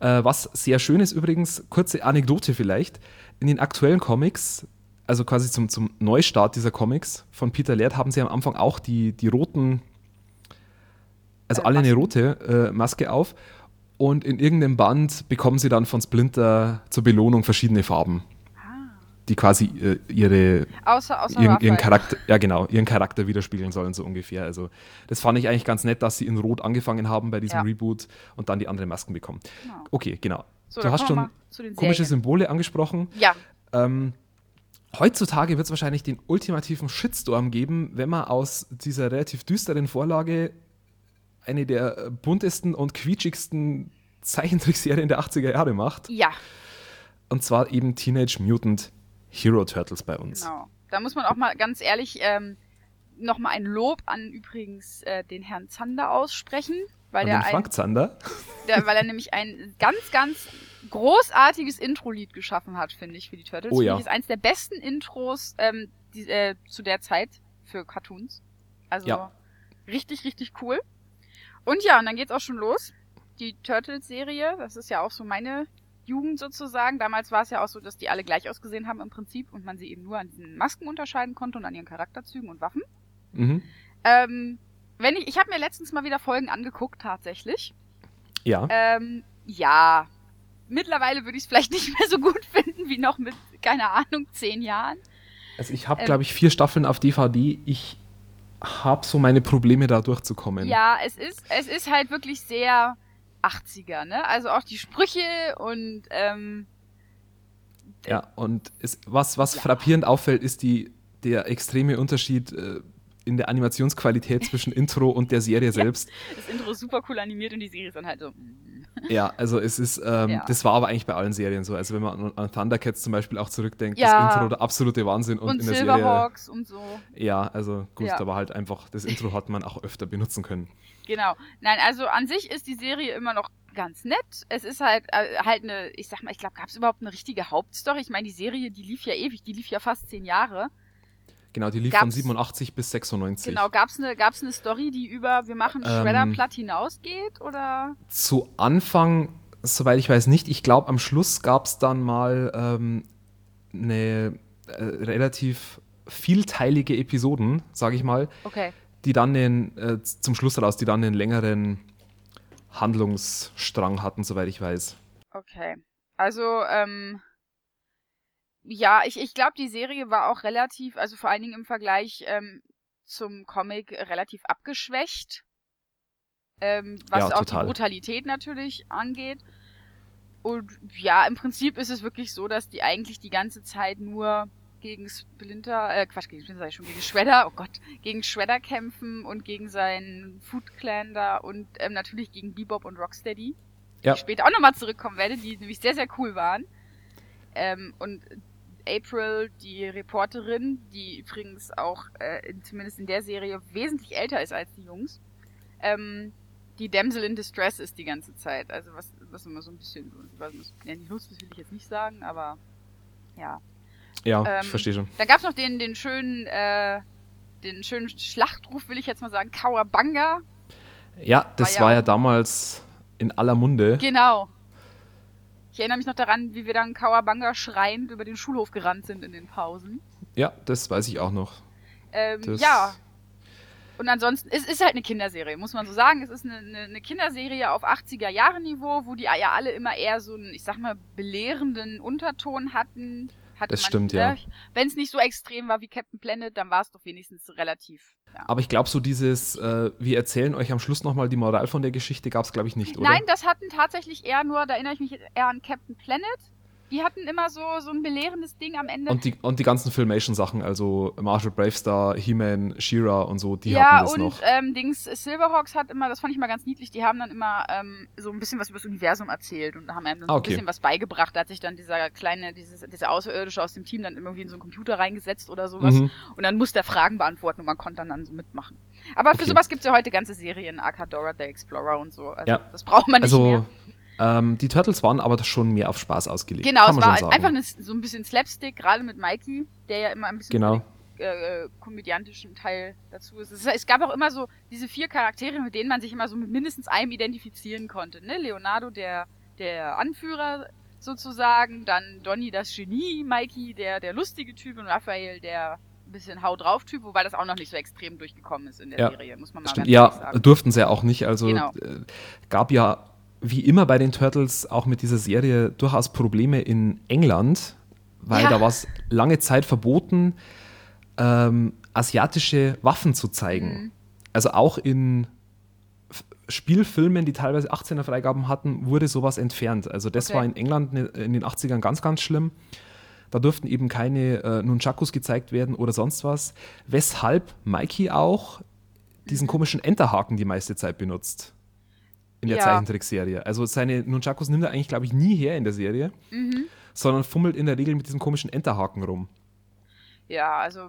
Äh, was sehr schön ist übrigens, kurze Anekdote vielleicht, in den aktuellen Comics, also quasi zum, zum Neustart dieser Comics von Peter Laird, haben sie am Anfang auch die, die roten, also äh, alle eine rote äh, Maske auf und in irgendeinem Band bekommen sie dann von Splinter zur Belohnung verschiedene Farben. Ah. Die quasi äh, ihre außer, außer ihren, ihren, Charakter, ja genau, ihren Charakter widerspiegeln sollen, so ungefähr. Also das fand ich eigentlich ganz nett, dass sie in Rot angefangen haben bei diesem ja. Reboot und dann die anderen Masken bekommen. Genau. Okay, genau. So, du hast schon komische Symbole angesprochen. Ja. Ähm, heutzutage wird es wahrscheinlich den ultimativen Shitstorm geben, wenn man aus dieser relativ düsteren Vorlage eine der buntesten und quietschigsten (laughs) Zeichentrickserien der 80er Jahre macht. Ja. Und zwar eben Teenage Mutant Hero Turtles bei uns. Genau. Da muss man auch mal ganz ehrlich ähm, nochmal ein Lob an übrigens äh, den Herrn Zander aussprechen. Weil an den Frank ein, Zander? (laughs) Der, weil er nämlich ein ganz, ganz großartiges Intro-Lied geschaffen hat, finde ich, für die Turtles. Oh ja. Das ist eines der besten Intros ähm, die, äh, zu der Zeit für Cartoons. Also ja. richtig, richtig cool. Und ja, und dann geht's auch schon los. Die Turtles-Serie, das ist ja auch so meine Jugend sozusagen. Damals war es ja auch so, dass die alle gleich ausgesehen haben im Prinzip und man sie eben nur an diesen Masken unterscheiden konnte und an ihren Charakterzügen und Waffen. Mhm. Ähm, wenn ich, ich habe mir letztens mal wieder Folgen angeguckt, tatsächlich. Ja. Ähm, ja. Mittlerweile würde ich es vielleicht (laughs) nicht mehr so gut finden wie noch mit, keine Ahnung, zehn Jahren. Also ich habe, ähm, glaube ich, vier Staffeln auf DVD. Ich habe so meine Probleme da durchzukommen. Ja, es ist, es ist halt wirklich sehr 80er, ne? Also auch die Sprüche und ähm, ja, und es, was, was ja. frappierend auffällt, ist die, der extreme Unterschied äh, in der Animationsqualität zwischen Intro und der Serie (laughs) selbst. das Intro ist super cool animiert und die Serie ist dann halt so. Mm. Ja, also es ist, ähm, ja. das war aber eigentlich bei allen Serien so. Also wenn man an, Thundercats zum Beispiel auch zurückdenkt, ja. das Intro der absolute Wahnsinn und, und in der Silverhawks Serie. und so. Ja, also gut, ja. aber halt einfach, das Intro hat man auch öfter benutzen können. Genau. Nein, also an sich ist die Serie immer noch ganz nett. Es ist halt äh, halt eine, ich sag mal, ich glaube, gab es überhaupt eine richtige Hauptstory? Ich meine, die Serie, die lief ja ewig, die lief ja fast zehn Jahre. Genau, die lief gab's, von 87 bis 96. Genau, gab es eine, gab's eine Story, die über wir machen Shredder ähm, platt hinausgeht? Oder? Zu Anfang, soweit ich weiß, nicht. Ich glaube, am Schluss gab es dann mal ähm, eine äh, relativ vielteilige Episoden, sage ich mal. Okay. Die dann den, äh, zum Schluss daraus, die dann einen längeren Handlungsstrang hatten, soweit ich weiß. Okay. Also, ähm, ja, ich, ich glaube, die Serie war auch relativ, also vor allen Dingen im Vergleich ähm, zum Comic relativ abgeschwächt. Ähm, was ja, auch die Brutalität natürlich angeht. Und ja, im Prinzip ist es wirklich so, dass die eigentlich die ganze Zeit nur gegen Splinter, äh, Quatsch, gegen Splinter sag ich schon, gegen Shredder, oh Gott, gegen Shredder kämpfen und gegen seinen Food Clan da und ähm, natürlich gegen Bebop und Rocksteady. Ja. Die ich später auch nochmal zurückkommen werde, die nämlich sehr, sehr cool waren. Ähm, und April, die Reporterin, die übrigens auch äh, in, zumindest in der Serie wesentlich älter ist als die Jungs, ähm, die Damsel in Distress ist die ganze Zeit. Also was, was immer so ein bisschen, was, ja, nicht lustig will ich jetzt nicht sagen, aber ja. Ja, ähm, ich verstehe schon. Dann gab es noch den, den schönen, äh, den schönen Schlachtruf, will ich jetzt mal sagen, Kawabanga. Ja, das war ja, war ja damals in aller Munde. Genau. Ich erinnere mich noch daran, wie wir dann Kawabanga schreiend über den Schulhof gerannt sind in den Pausen. Ja, das weiß ich auch noch. Ähm, ja. Und ansonsten, es ist halt eine Kinderserie, muss man so sagen. Es ist eine, eine, eine Kinderserie auf 80er-Jahre-Niveau, wo die ja alle immer eher so einen, ich sag mal, belehrenden Unterton hatten. Das man, stimmt, ja. Wenn es nicht so extrem war wie Captain Planet, dann war es doch wenigstens relativ ja. Aber ich glaube, so dieses, äh, wir erzählen euch am Schluss nochmal die Moral von der Geschichte, gab es, glaube ich, nicht, oder? Nein, das hatten tatsächlich eher nur, da erinnere ich mich eher an Captain Planet. Die hatten immer so, so ein belehrendes Ding am Ende. Und die, und die ganzen Filmation-Sachen, also Marshall Bravestar, He-Man, She-Ra und so, die ja, hatten das und, noch. Ja, und ähm, Dings, Silverhawks hat immer, das fand ich mal ganz niedlich, die haben dann immer ähm, so ein bisschen was über das Universum erzählt und haben einem dann ah, okay. ein bisschen was beigebracht. Da hat sich dann dieser kleine, dieses, dieser Außerirdische aus dem Team dann irgendwie in so einen Computer reingesetzt oder sowas. Mhm. Und dann musste er Fragen beantworten und man konnte dann, dann so mitmachen. Aber für okay. sowas gibt es ja heute ganze Serien, Akadora, The Explorer und so. Also, ja. das braucht man nicht also, mehr. Ähm, die Turtles waren aber schon mehr auf Spaß ausgelegt. Genau, es war einfach eine, so ein bisschen Slapstick, gerade mit Mikey, der ja immer ein bisschen genau. Den, äh, komödiantischen Teil dazu ist. Es, es, gab auch immer so diese vier Charaktere, mit denen man sich immer so mit mindestens einem identifizieren konnte. Ne? Leonardo, der, der Anführer sozusagen, dann Donny das Genie, Mikey, der, der lustige Typ und Raphael, der ein bisschen Hau drauf Typ, wobei das auch noch nicht so extrem durchgekommen ist in der ja, Serie, muss man mal stimmt. ganz ja, sagen. Ja, durften sie ja auch nicht. Also genau. äh, gab ja wie immer bei den Turtles auch mit dieser Serie durchaus Probleme in England, weil ja. da war es lange Zeit verboten, ähm, asiatische Waffen zu zeigen. Mhm. Also auch in Spielfilmen, die teilweise 18er Freigaben hatten, wurde sowas entfernt. Also das okay. war in England ne, in den 80ern ganz, ganz schlimm. Da durften eben keine äh, Nunchakus gezeigt werden oder sonst was. Weshalb Mikey auch diesen komischen Enterhaken die meiste Zeit benutzt in der ja. Zeichentrickserie. Also seine Nunchakus nimmt er eigentlich, glaube ich, nie her in der Serie, mhm. sondern fummelt in der Regel mit diesem komischen Enterhaken rum. Ja, also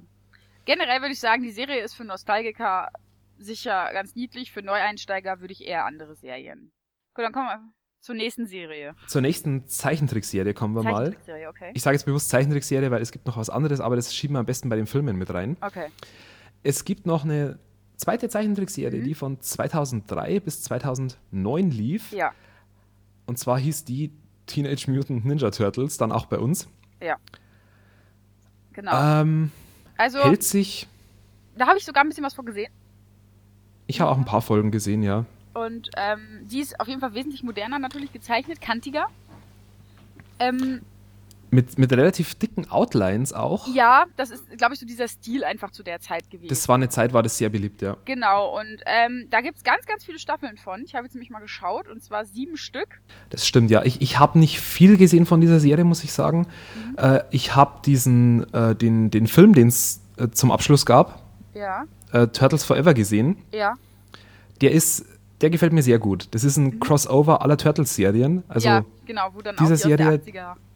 generell würde ich sagen, die Serie ist für Nostalgiker sicher ganz niedlich. Für Neueinsteiger würde ich eher andere Serien. Gut, dann kommen wir zur nächsten Serie. Zur nächsten Zeichentrickserie kommen wir Zeichentrickserie, mal. Okay. Ich sage jetzt bewusst Zeichentrickserie, weil es gibt noch was anderes, aber das schieben wir am besten bei den Filmen mit rein. Okay. Es gibt noch eine zweite Zeichentrickserie, mhm. die von 2003 bis 2009 lief. Ja. Und zwar hieß die Teenage Mutant Ninja Turtles, dann auch bei uns. Ja. Genau. Ähm, also, hält sich. Da habe ich sogar ein bisschen was von gesehen. Ich habe auch ein paar Folgen gesehen, ja. Und ähm, die ist auf jeden Fall wesentlich moderner natürlich gezeichnet, kantiger. Ähm, mit, mit relativ dicken Outlines auch. Ja, das ist, glaube ich, so dieser Stil einfach zu der Zeit gewesen. Das war eine Zeit, war das sehr beliebt, ja. Genau, und ähm, da gibt es ganz, ganz viele Staffeln von. Ich habe jetzt nämlich mal geschaut, und zwar sieben Stück. Das stimmt, ja. Ich, ich habe nicht viel gesehen von dieser Serie, muss ich sagen. Mhm. Äh, ich habe diesen, äh, den, den Film, den es äh, zum Abschluss gab. Ja. Äh, Turtles Forever gesehen. Ja. Der ist, der gefällt mir sehr gut. Das ist ein mhm. Crossover aller Turtles-Serien. Also ja, genau, wo dann diese auch die Serie,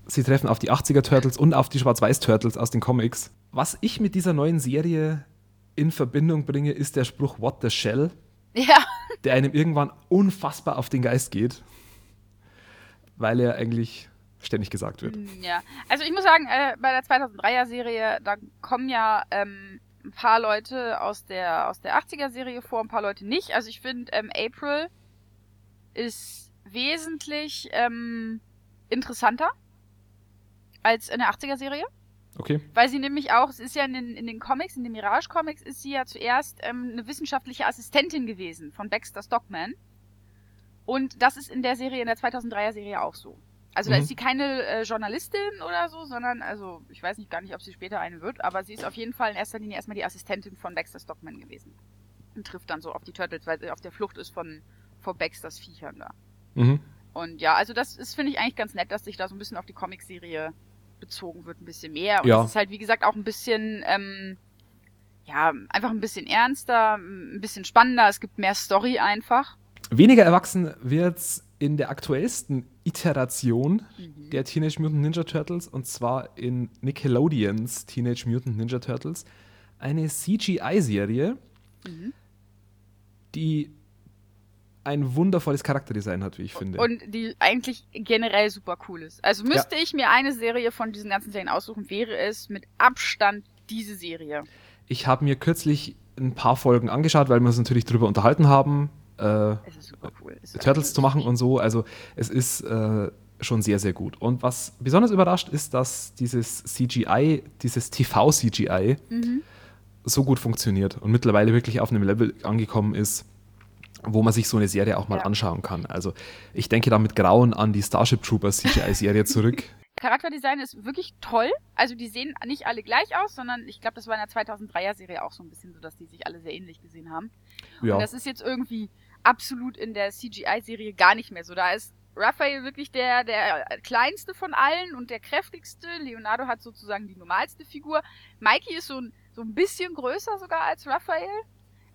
sie treffen auf die 80er Turtles und auf die Schwarz-Weiß Turtles aus den Comics. Was ich mit dieser neuen Serie in Verbindung bringe, ist der Spruch What the Shell. Ja. Der einem irgendwann unfassbar auf den Geist geht. Weil er eigentlich ständig gesagt wird. Mm, ja, also ich muss sagen, äh, bei der 2003er Serie, da kommen ja ähm, ein paar Leute aus der, aus der 80er Serie vor, ein paar Leute nicht. Also ich finde, ähm, April ist wesentlich ähm, interessanter als in der 80er Serie. Okay. Weil sie nämlich auch, es ist ja in den, in den Comics, in den Mirage-Comics, ist sie ja zuerst ähm, eine wissenschaftliche Assistentin gewesen von Baxter Stockman. Und das ist in der Serie, in der 2003er Serie auch so. Also mhm. da ist sie keine äh, Journalistin oder so, sondern, also ich weiß nicht gar nicht, ob sie später eine wird, aber sie ist auf jeden Fall in erster Linie erstmal die Assistentin von Baxter Stockman gewesen. Und trifft dann so auf die Turtles, weil sie auf der Flucht ist von vor Baxters Viechern da. Mhm. Und ja, also das ist, finde ich, eigentlich ganz nett, dass sich da so ein bisschen auf die Comicserie bezogen wird, ein bisschen mehr. Und ja. es ist halt, wie gesagt, auch ein bisschen, ähm, ja, einfach ein bisschen ernster, ein bisschen spannender. Es gibt mehr Story einfach. Weniger erwachsen wird's in der aktuellsten Iteration mhm. der Teenage Mutant Ninja Turtles und zwar in Nickelodeons Teenage Mutant Ninja Turtles. Eine CGI-Serie, mhm. die ein wundervolles Charakterdesign hat, wie ich finde. Und die eigentlich generell super cool ist. Also müsste ja. ich mir eine Serie von diesen ganzen Serien aussuchen, wäre es mit Abstand diese Serie. Ich habe mir kürzlich ein paar Folgen angeschaut, weil wir uns natürlich darüber unterhalten haben, äh, cool. Turtles zu machen und so. Also es ist äh, schon sehr, sehr gut. Und was besonders überrascht ist, dass dieses CGI, dieses TV-CGI mhm. so gut funktioniert und mittlerweile wirklich auf einem Level angekommen ist, wo man sich so eine Serie auch mal ja. anschauen kann. Also ich denke da mit Grauen an die Starship Troopers CGI-Serie (laughs) zurück. Charakterdesign ist wirklich toll. Also die sehen nicht alle gleich aus, sondern ich glaube, das war in der 2003er Serie auch so ein bisschen so, dass die sich alle sehr ähnlich gesehen haben. Ja. Und das ist jetzt irgendwie absolut in der CGI-Serie gar nicht mehr so. Da ist Raphael wirklich der, der kleinste von allen und der kräftigste. Leonardo hat sozusagen die normalste Figur. Mikey ist so ein, so ein bisschen größer sogar als Raphael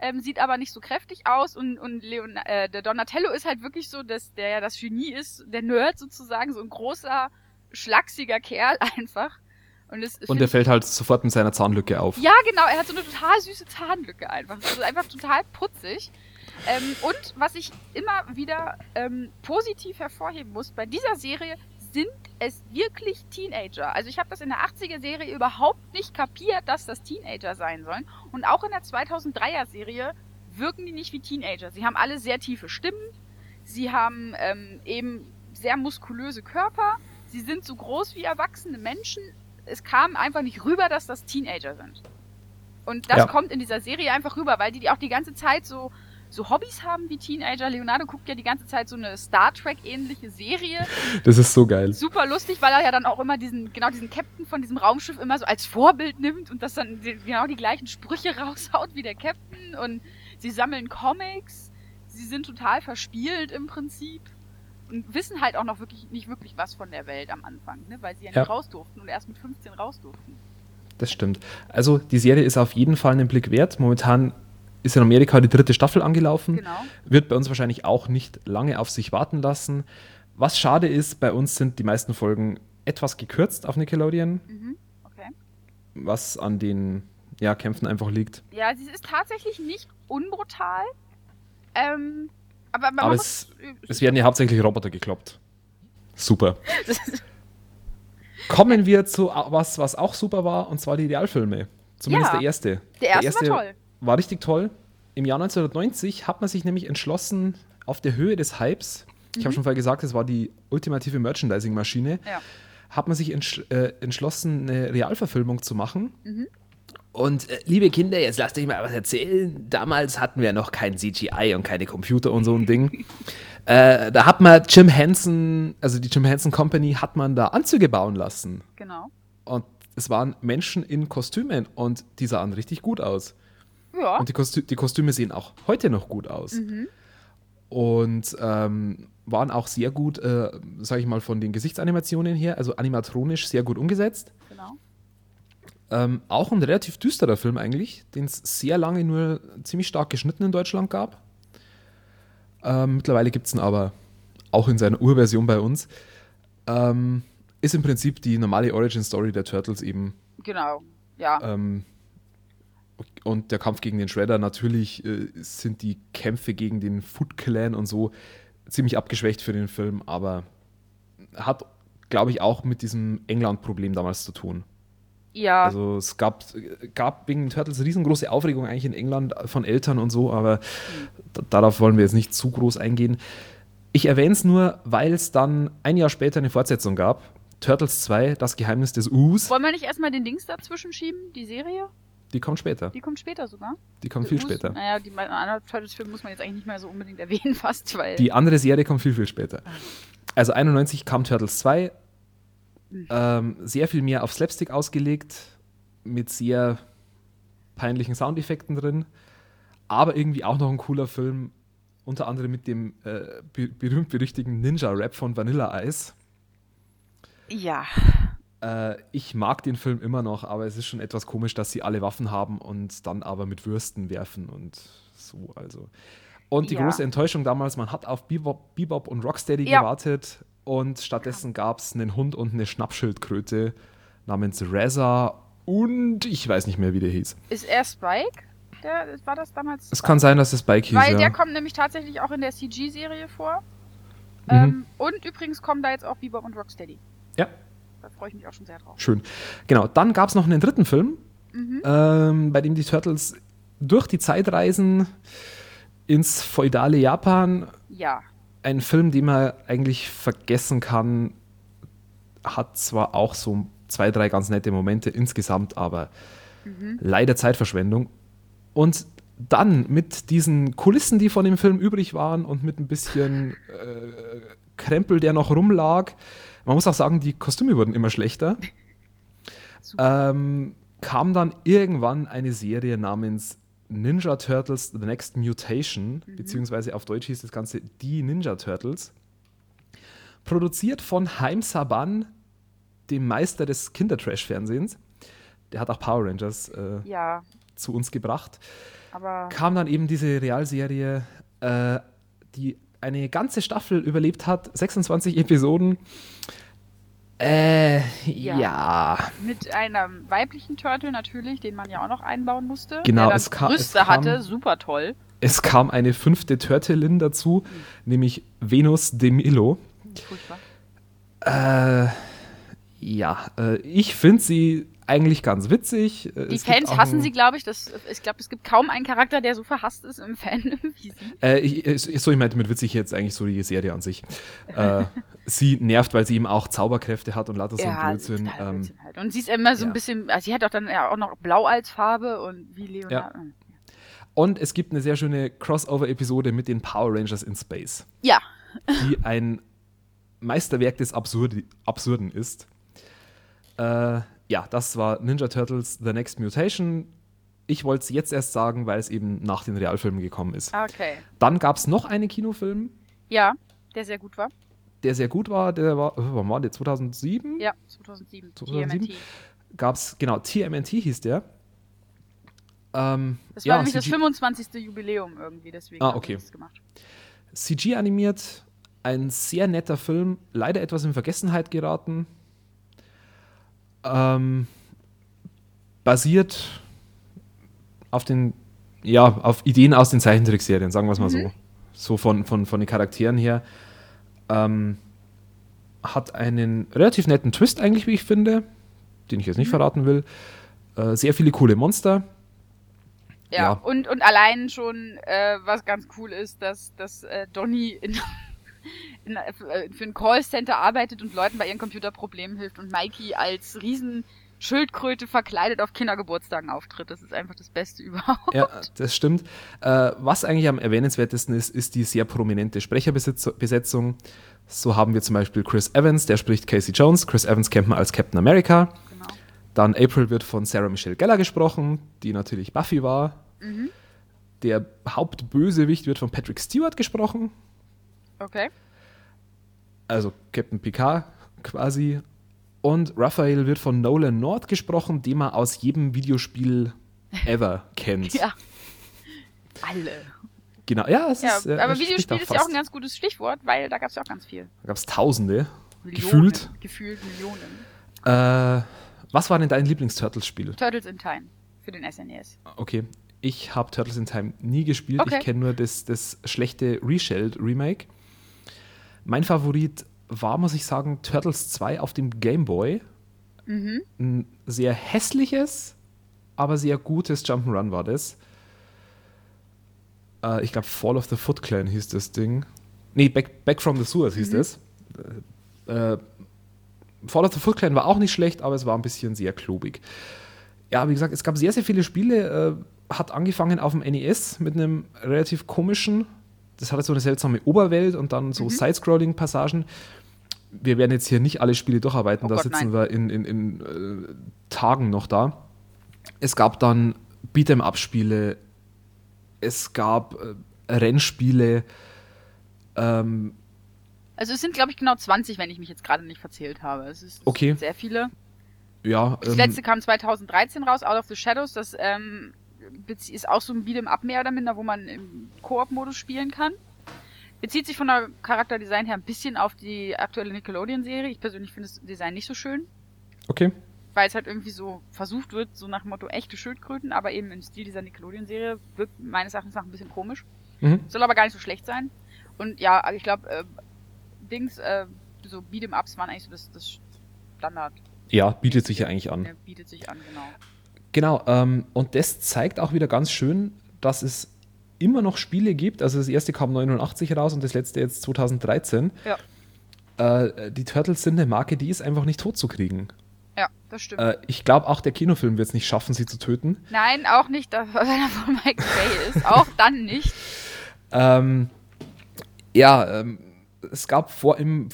ähm, sieht aber nicht so kräftig aus und, und Leon, äh, der Donatello ist halt wirklich so, dass der ja das Genie ist, der Nerd sozusagen, so ein großer, schlachsiger Kerl (laughs) einfach. Und, es, und der fällt halt sofort mit seiner Zahnlücke auf. Ja, genau, er hat so eine total süße Zahnlücke einfach. Das ist einfach total putzig. Ähm, und was ich immer wieder ähm, positiv hervorheben muss, bei dieser Serie sind es wirklich Teenager. Also ich habe das in der 80er-Serie überhaupt nicht kapiert, dass das Teenager sein sollen. Und auch in der 2003er-Serie wirken die nicht wie Teenager. Sie haben alle sehr tiefe Stimmen. Sie haben ähm, eben sehr muskulöse Körper. Sie sind so groß wie erwachsene Menschen. Es kam einfach nicht rüber, dass das Teenager sind. Und das ja. kommt in dieser Serie einfach rüber, weil die, die auch die ganze Zeit so so Hobbys haben wie Teenager. Leonardo guckt ja die ganze Zeit so eine Star Trek-ähnliche Serie. Das ist so geil. Super lustig, weil er ja dann auch immer diesen, genau diesen Captain von diesem Raumschiff immer so als Vorbild nimmt und das dann genau die gleichen Sprüche (laughs) raushaut wie der Captain. Und sie sammeln Comics. Sie sind total verspielt im Prinzip. Und wissen halt auch noch wirklich nicht wirklich was von der Welt am Anfang, ne? weil sie ja, ja. nicht raus durften und erst mit 15 raus durften. Das stimmt. Also die Serie ist auf jeden Fall einen Blick wert. Momentan ist in Amerika die dritte Staffel angelaufen. Genau. Wird bei uns wahrscheinlich auch nicht lange auf sich warten lassen. Was schade ist, bei uns sind die meisten Folgen etwas gekürzt auf Nickelodeon. Mhm. Okay. Was an den ja, Kämpfen einfach liegt. Ja, sie ist tatsächlich nicht unbrutal. Ähm, aber, aber, aber es, es werden ja hauptsächlich Roboter gekloppt. Super. Kommen (laughs) wir zu was, was auch super war, und zwar die Idealfilme. Zumindest ja, der erste. Der erste, der erste war toll war richtig toll. Im Jahr 1990 hat man sich nämlich entschlossen, auf der Höhe des Hypes, mhm. ich habe schon vorher gesagt, es war die ultimative Merchandising-Maschine, ja. hat man sich entsch äh, entschlossen, eine Realverfilmung zu machen. Mhm. Und äh, liebe Kinder, jetzt lasst euch mal was erzählen. Damals hatten wir noch kein CGI und keine Computer und so ein Ding. (laughs) äh, da hat man Jim Henson, also die Jim Henson Company, hat man da Anzüge bauen lassen. Genau. Und es waren Menschen in Kostümen und die sahen richtig gut aus. Ja. Und die, Kostü die Kostüme sehen auch heute noch gut aus. Mhm. Und ähm, waren auch sehr gut, äh, sage ich mal, von den Gesichtsanimationen her, also animatronisch sehr gut umgesetzt. Genau. Ähm, auch ein relativ düsterer Film eigentlich, den es sehr lange nur ziemlich stark geschnitten in Deutschland gab. Ähm, mittlerweile gibt es ihn aber auch in seiner Urversion bei uns. Ähm, ist im Prinzip die normale Origin-Story der Turtles eben. Genau, ja. Ähm, und der Kampf gegen den Shredder, natürlich äh, sind die Kämpfe gegen den Foot Clan und so ziemlich abgeschwächt für den Film, aber hat, glaube ich, auch mit diesem England-Problem damals zu tun. Ja. Also es gab, gab wegen den Turtles riesengroße Aufregung eigentlich in England von Eltern und so, aber mhm. darauf wollen wir jetzt nicht zu groß eingehen. Ich erwähne es nur, weil es dann ein Jahr später eine Fortsetzung gab. Turtles 2, das Geheimnis des Us. Wollen wir nicht erstmal den Dings dazwischen schieben, die Serie? Die kommt später. Die kommt später sogar. Die kommt viel Us, später. Naja, die anderen Turtles-Filme muss man jetzt eigentlich nicht mehr so unbedingt erwähnen, (laughs) fast, weil. Die andere Serie kommt viel, viel später. Ah. Also 91 kam Turtles 2, ähm, sehr viel mehr auf Slapstick ausgelegt, mit sehr peinlichen Soundeffekten drin, aber irgendwie auch noch ein cooler Film, unter anderem mit dem äh, berühmt-berüchtigten Ninja-Rap von Vanilla Ice. Ja. Äh, ich mag den Film immer noch, aber es ist schon etwas komisch, dass sie alle Waffen haben und dann aber mit Würsten werfen und so, also. Und die ja. große Enttäuschung damals, man hat auf Bebop, Bebop und Rocksteady ja. gewartet und stattdessen gab es einen Hund und eine Schnappschildkröte namens Reza und ich weiß nicht mehr, wie der hieß. Ist er Spike? Der, war das damals? Es kann sein, dass es Spike hieß. Weil ja. der kommt nämlich tatsächlich auch in der CG-Serie vor. Mhm. Ähm, und übrigens kommen da jetzt auch Bebop und Rocksteady. Ja. Da freue ich mich auch schon sehr drauf. Schön. Genau, dann gab es noch einen dritten Film, mhm. ähm, bei dem die Turtles durch die Zeit reisen ins feudale Japan. Ja ein Film, den man eigentlich vergessen kann, hat zwar auch so zwei, drei ganz nette Momente insgesamt, aber mhm. leider Zeitverschwendung. Und dann mit diesen Kulissen, die von dem Film übrig waren und mit ein bisschen äh, Krempel, der noch rumlag, man muss auch sagen, die Kostüme wurden immer schlechter, ähm, kam dann irgendwann eine Serie namens Ninja Turtles The Next Mutation, mhm. beziehungsweise auf Deutsch hieß das Ganze Die Ninja Turtles. Produziert von Haim Saban, dem Meister des Kindertrash-Fernsehens. Der hat auch Power Rangers äh, ja. zu uns gebracht. Aber Kam dann eben diese Realserie, äh, die eine ganze Staffel überlebt hat, 26 Episoden. Äh, ja. ja. Mit einem weiblichen Turtle natürlich, den man ja auch noch einbauen musste. Genau, der es, kam, Brüste es kam, hatte, super toll. Es kam eine fünfte Turtlein dazu, mhm. nämlich Venus de Milo. Furchtbar. Äh, ja, äh, ich finde sie eigentlich ganz witzig. Äh, Die es Fans hassen sie, glaube ich. Das, ich glaube, es gibt kaum einen Charakter, der so verhasst ist im Fan (laughs) wie sie. Äh, ich, so, ich meinte mit witzig jetzt eigentlich so die Serie an sich. äh, (laughs) sie nervt, weil sie eben auch Zauberkräfte hat und lauter so ja, ein Blödsinn. Ähm, halt. Und sie ist immer so ja. ein bisschen, also sie hat auch dann ja auch noch Blau als Farbe und wie Leonardo. Ja. Und es gibt eine sehr schöne Crossover-Episode mit den Power Rangers in Space. Ja. die ein Meisterwerk des Absurdi Absurden ist. Äh, ja, das war Ninja Turtles The Next Mutation. Ich wollte es jetzt erst sagen, weil es eben nach den Realfilmen gekommen ist. Okay. Dann gab es noch einen Kinofilm. Ja, der sehr gut war. Der sehr gut war, der war, wann war der? 2007? Ja, 2007. 2007 gab es, genau, TMNT hieß der. Ähm, das war ja, nämlich CG das 25. Jubiläum irgendwie, deswegen ah, okay. das gemacht. CG animiert, ein sehr netter Film, leider etwas in Vergessenheit geraten ähm, basiert auf den, ja, auf Ideen aus den Zeichentrickserien, sagen wir es mal mhm. so. So von, von, von den Charakteren her. Ähm, hat einen relativ netten Twist eigentlich, wie ich finde, den ich jetzt nicht mhm. verraten will. Äh, sehr viele coole Monster. Ja, ja, Und, und allein schon, äh, was ganz cool ist, dass, dass äh, Donny in in, äh, für ein Callcenter arbeitet und Leuten bei ihren Computerproblemen hilft und Mikey als riesen Schildkröte verkleidet auf Kindergeburtstagen auftritt. Das ist einfach das Beste (laughs) überhaupt. Ja, das stimmt. Äh, was eigentlich am erwähnenswertesten ist, ist die sehr prominente Sprecherbesetzung. So haben wir zum Beispiel Chris Evans, der spricht Casey Jones. Chris Evans kennt man als Captain America. Genau. Dann April wird von Sarah Michelle Gellar gesprochen, die natürlich Buffy war. Mhm. Der Hauptbösewicht wird von Patrick Stewart gesprochen. Okay. Also Captain Picard quasi. Und Raphael wird von Nolan North gesprochen, den man aus jedem Videospiel (laughs) ever kennt. ja. Alle. Genau, ja, es Ja, ist. äh, aber Videospiel ist ja auch ein ganz gutes Stichwort, weil da gab es ja auch ganz viel. Da gab es Tausende. Millionen, Gefühlt. Gefühlt Millionen. Äh, was war denn dein Lieblings-Turtles-Spiel? Turtles in Time für den SNES. Okay, ich habe Turtles in Time nie gespielt. Okay. Ich kenne nur das, das schlechte Reshelled Remake. Mein Favorit war, muss ich sagen, Turtles 2 auf dem Game Boy. Mhm. Ein sehr hässliches, aber sehr gutes Jump'n'Run war das. Äh, ich glaube, Fall of the Foot Clan hieß das Ding. Nee, Back, Back from the Sewers hieß Mhm. das. Äh, äh, Fall of the Foot Clan war auch nicht schlecht, aber es war ein bisschen sehr klobig. Ja, wie gesagt, es gab sehr, sehr viele Spiele. Äh, hat angefangen auf dem NES mit einem relativ komischen, das hatte so eine seltsame Oberwelt und dann Mhm. so Side-Scrolling-Passagen. Wir werden jetzt hier nicht alle Spiele durcharbeiten, Oh da Gott, sitzen nein. wir in, in, in äh, Tagen noch da. Es gab dann Beat'em-Up-Spiele, es gab äh, Rennspiele, ähm, Also es sind, glaube ich, genau 20, wenn ich mich jetzt gerade nicht verzählt habe. Es ist Okay. sind sehr viele. ja. Das ähm, letzte kam 2013 raus, Out of the Shadows. Das ähm, ist auch so ein Beat'em Up mehr oder minder, wo man im Koop-Modus spielen kann. Bezieht sich von der Charakterdesign her ein bisschen auf die aktuelle Nickelodeon-Serie. Ich persönlich finde das Design nicht so schön, okay. weil es halt irgendwie so versucht wird, so nach dem Motto echte Schildkröten, aber eben im Stil dieser Nickelodeon-Serie wirkt meines Erachtens nach ein bisschen komisch. Mhm. Soll aber gar nicht so schlecht sein. Und ja, also ich glaube, äh, Dings, äh, so Beat'em-Ups waren eigentlich so das, das Standard. Ja, bietet sich ja eigentlich an. Der bietet sich an, genau. Genau, ähm, und das zeigt auch wieder ganz schön, dass es immer noch Spiele gibt. Also das erste kam 89 raus und das letzte jetzt 2013. Ja. Äh, die Turtles sind eine Marke, die ist einfach nicht tot zu kriegen. Ja, das stimmt. Äh, ich glaube, auch der Kinofilm wird es nicht schaffen, sie zu töten. Nein, auch nicht, (laughs) wenn er von Michael Bay ist. Auch dann nicht. Ähm, ja, ähm, es gab vor, im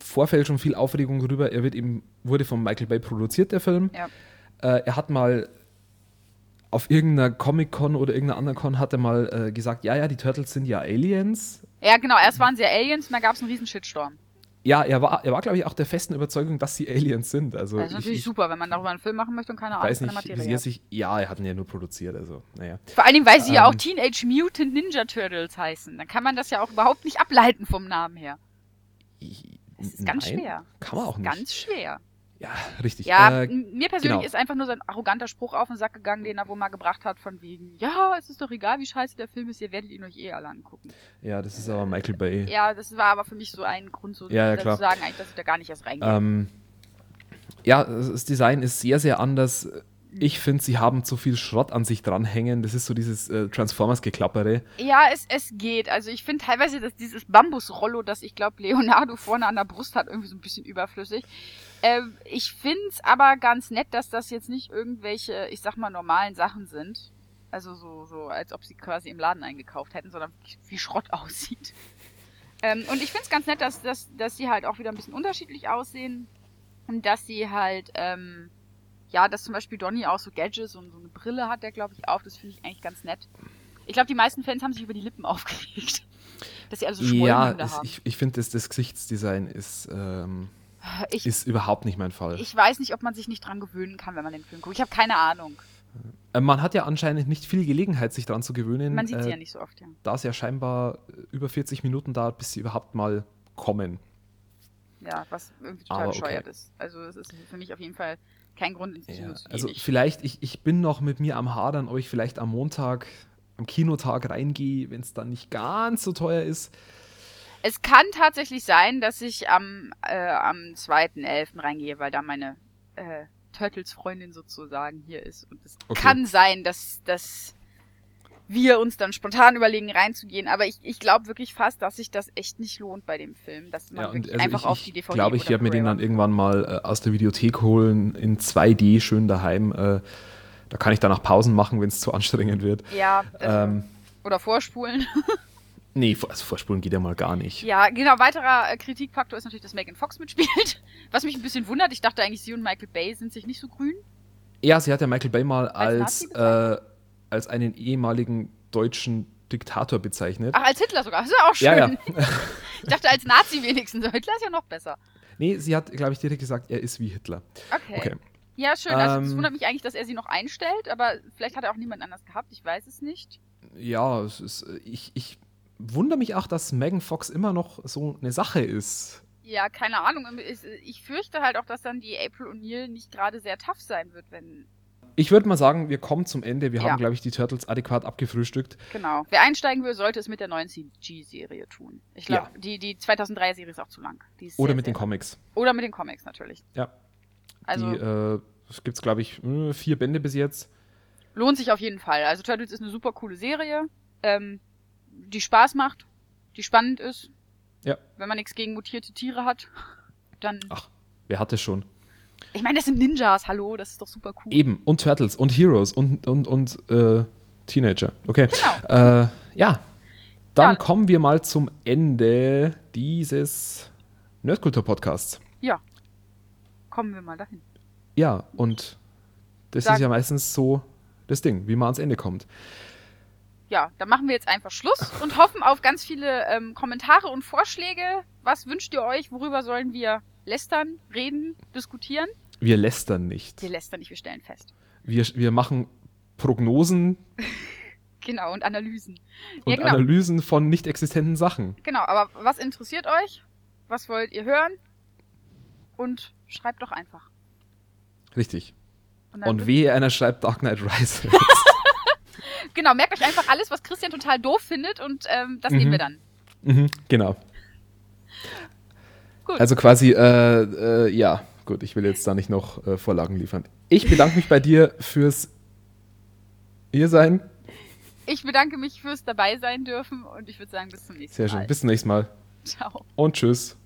Vorfeld schon viel Aufregung darüber. Er wird eben, wurde von Michael Bay produziert, der Film. Ja. Äh, er hat mal auf irgendeiner Comic-Con oder irgendeiner anderen Con hat er mal äh, gesagt, ja, ja, die Turtles sind ja Aliens. Ja, genau. Erst waren sie ja Aliens und dann gab es einen riesen Shitstorm. Ja, er war, er war glaube ich, auch der festen Überzeugung, dass sie Aliens sind. Also Das ist ich, natürlich ich super, wenn man darüber einen Film machen möchte und keine Ahnung weiß von der Materie er hat. sich, ja, er hat ihn ja nur produziert, also, naja. Vor allen Dingen, weil sie ja auch Ähm. Teenage Mutant Ninja Turtles heißen. Dann kann man das ja auch überhaupt nicht ableiten vom Namen her. Ich- Das ist ganz nein, schwer. Kann man auch nicht. Ganz schwer. Ja, richtig. Ja, Äh, mir persönlich genau. ist einfach nur so ein arroganter Spruch auf den Sack gegangen, den er wohl mal gebracht hat, von wegen, ja, es ist doch egal, wie scheiße der Film ist, ihr werdet ihn euch eh alle angucken. ja, das ist aber Michael Bay. Ja, das war aber für mich so ein Grund, so Ja, ja, zu sagen, eigentlich, dass ich da gar nicht erst reingehe. Ähm, ja, das Design ist sehr, sehr anders. Ich finde, sie haben zu viel Schrott an sich dranhängen. Das ist so dieses äh, Transformers-Geklappere. Ja, es, es geht. Also ich finde teilweise dass dieses Bambusrollo, das ich glaube Leonardo vorne an der Brust hat, irgendwie so ein bisschen überflüssig. Ähm, ich finde es aber ganz nett, dass das jetzt nicht irgendwelche, ich sag mal, normalen Sachen sind. Also so, so als ob sie quasi im Laden eingekauft hätten, sondern wie- Schrott (laughs) aussieht. Ähm, und ich finde es ganz nett, dass, dass, dass sie halt auch wieder ein bisschen unterschiedlich aussehen. Und dass sie halt, ähm, ja, dass zum Beispiel Donny auch so Gadgets und so eine Brille hat, der glaube ich auf. Das finde ich eigentlich ganz nett. Ich glaube, die meisten Fans haben sich über die Lippen (laughs) aufgeregt. Dass sie alle so ja, es, haben. ich, ich finde, das, das Gesichtsdesign ist, ähm, Ich, ist überhaupt nicht mein Fall. ich weiß nicht, ob man sich nicht dran gewöhnen kann, wenn man den Film guckt. Ich habe keine Ahnung. Äh, man hat ja anscheinend nicht viel Gelegenheit, sich dran zu gewöhnen, Man sieht sie äh, ja nicht so oft, ja. da es ja scheinbar äh, über 40 Minuten dauert, bis sie überhaupt mal kommen. Ja, was irgendwie total Aber okay. bescheuert ist. Also es ist für mich auf jeden Fall kein Grund, ins Kino Ja, zu gehen. also Ich- vielleicht, ich, ich bin noch mit mir am Hadern, ob ich vielleicht am Montag, am Kinotag reingehe, wenn es dann nicht ganz so teuer ist. Es kann tatsächlich sein, dass ich am, äh, am 2.11. reingehe, weil da meine äh, Turtles-Freundin sozusagen hier ist. Und es Okay. kann sein, dass, dass wir uns dann spontan überlegen, reinzugehen. Aber ich, ich glaube wirklich fast, dass sich das echt nicht lohnt bei dem Film. Dass man Ja, also einfach ich, auf ich die DVD glaube, ich werde mir den dann irgendwann mal äh, aus der Videothek holen, in 2D schön daheim. Äh, da kann ich danach Pausen machen, wenn es zu anstrengend wird. Ja, Ähm, oder vorspulen. (laughs) nee, also vorspulen geht ja mal gar nicht. Ja, genau. Weiterer äh, Kritikfaktor ist natürlich, dass Megan Fox mitspielt. (laughs) Was mich ein bisschen wundert. Ich dachte eigentlich, sie und Michael Bay sind sich nicht so grün. Ja, sie hat ja Michael Bay mal Als als, äh, als einen ehemaligen deutschen Diktator bezeichnet. Ach, als Hitler sogar. Das ist ja auch schön. Ja, ja. (laughs) Ich dachte als Nazi wenigstens. Hitler ist ja noch besser. Nee, sie hat, glaube ich, direkt gesagt, er ist wie Hitler. Okay. okay. Ja, schön. Also es ähm, wundert mich eigentlich, dass er sie noch einstellt, aber vielleicht hat er auch niemand anders gehabt, ich weiß es nicht. Ja, es ist, ich, ich wundere mich auch, dass Megan Fox immer noch so eine Sache ist. Ja, keine Ahnung. Ich fürchte halt auch, dass dann die April O'Neil nicht gerade sehr tough sein wird, wenn. Ich würde mal sagen, wir kommen zum Ende. Wir ja. haben, glaube ich, die Turtles adäquat abgefrühstückt. Genau. Wer einsteigen will, sollte es mit der neuen CG-Serie tun. Ich glaube, ja. die, die 2003-Serie ist auch zu lang. Oder sehr, mit den Comics. Oder mit den Comics, natürlich. Ja. Also. Die, äh, es gibt, glaube ich, hm, vier Bände bis jetzt. Lohnt sich auf jeden Fall. Also Turtles ist eine super coole Serie, ähm, die Spaß macht, die spannend ist. Ja. Wenn man nichts gegen mutierte Tiere hat, (laughs) dann. Ach, wer hat das schon? Ich meine, das sind Ninjas, hallo, das ist doch super cool. Eben, und Turtles und Heroes und, und, und äh, Teenager. Okay. Genau. Äh, ja. Dann ja. kommen wir mal zum Ende dieses Nerdkultur-Podcasts. Ja. Kommen wir mal dahin. Ja, und das Sag. ist ja meistens so das Ding, wie man ans Ende kommt. Ja, dann machen wir jetzt einfach Schluss und hoffen auf ganz viele ähm, Kommentare und Vorschläge. Was wünscht ihr euch? Worüber sollen wir lästern, reden, diskutieren? Wir lästern nicht. Wir lästern nicht, wir stellen fest. Wir, wir machen Prognosen. (laughs) genau, und Analysen. Und ja, genau. Analysen von nicht existenten Sachen. Genau, aber was interessiert euch? Was wollt ihr hören? Und schreibt doch einfach. Richtig. Und, und wehe, einer schreibt Dark Knight Rises. (laughs) genau, merkt euch einfach alles, was Christian total doof findet und ähm, das mhm. nehmen wir dann. Mhm, genau. Gut. Also quasi, äh, äh, ja, gut, ich will jetzt da nicht noch äh, Vorlagen liefern. Ich bedanke mich bei dir fürs Hier sein. Ich bedanke mich fürs dabei sein dürfen und ich würde sagen, bis zum nächsten Mal. Sehr schön, bis zum nächsten Mal. Ciao. Und tschüss.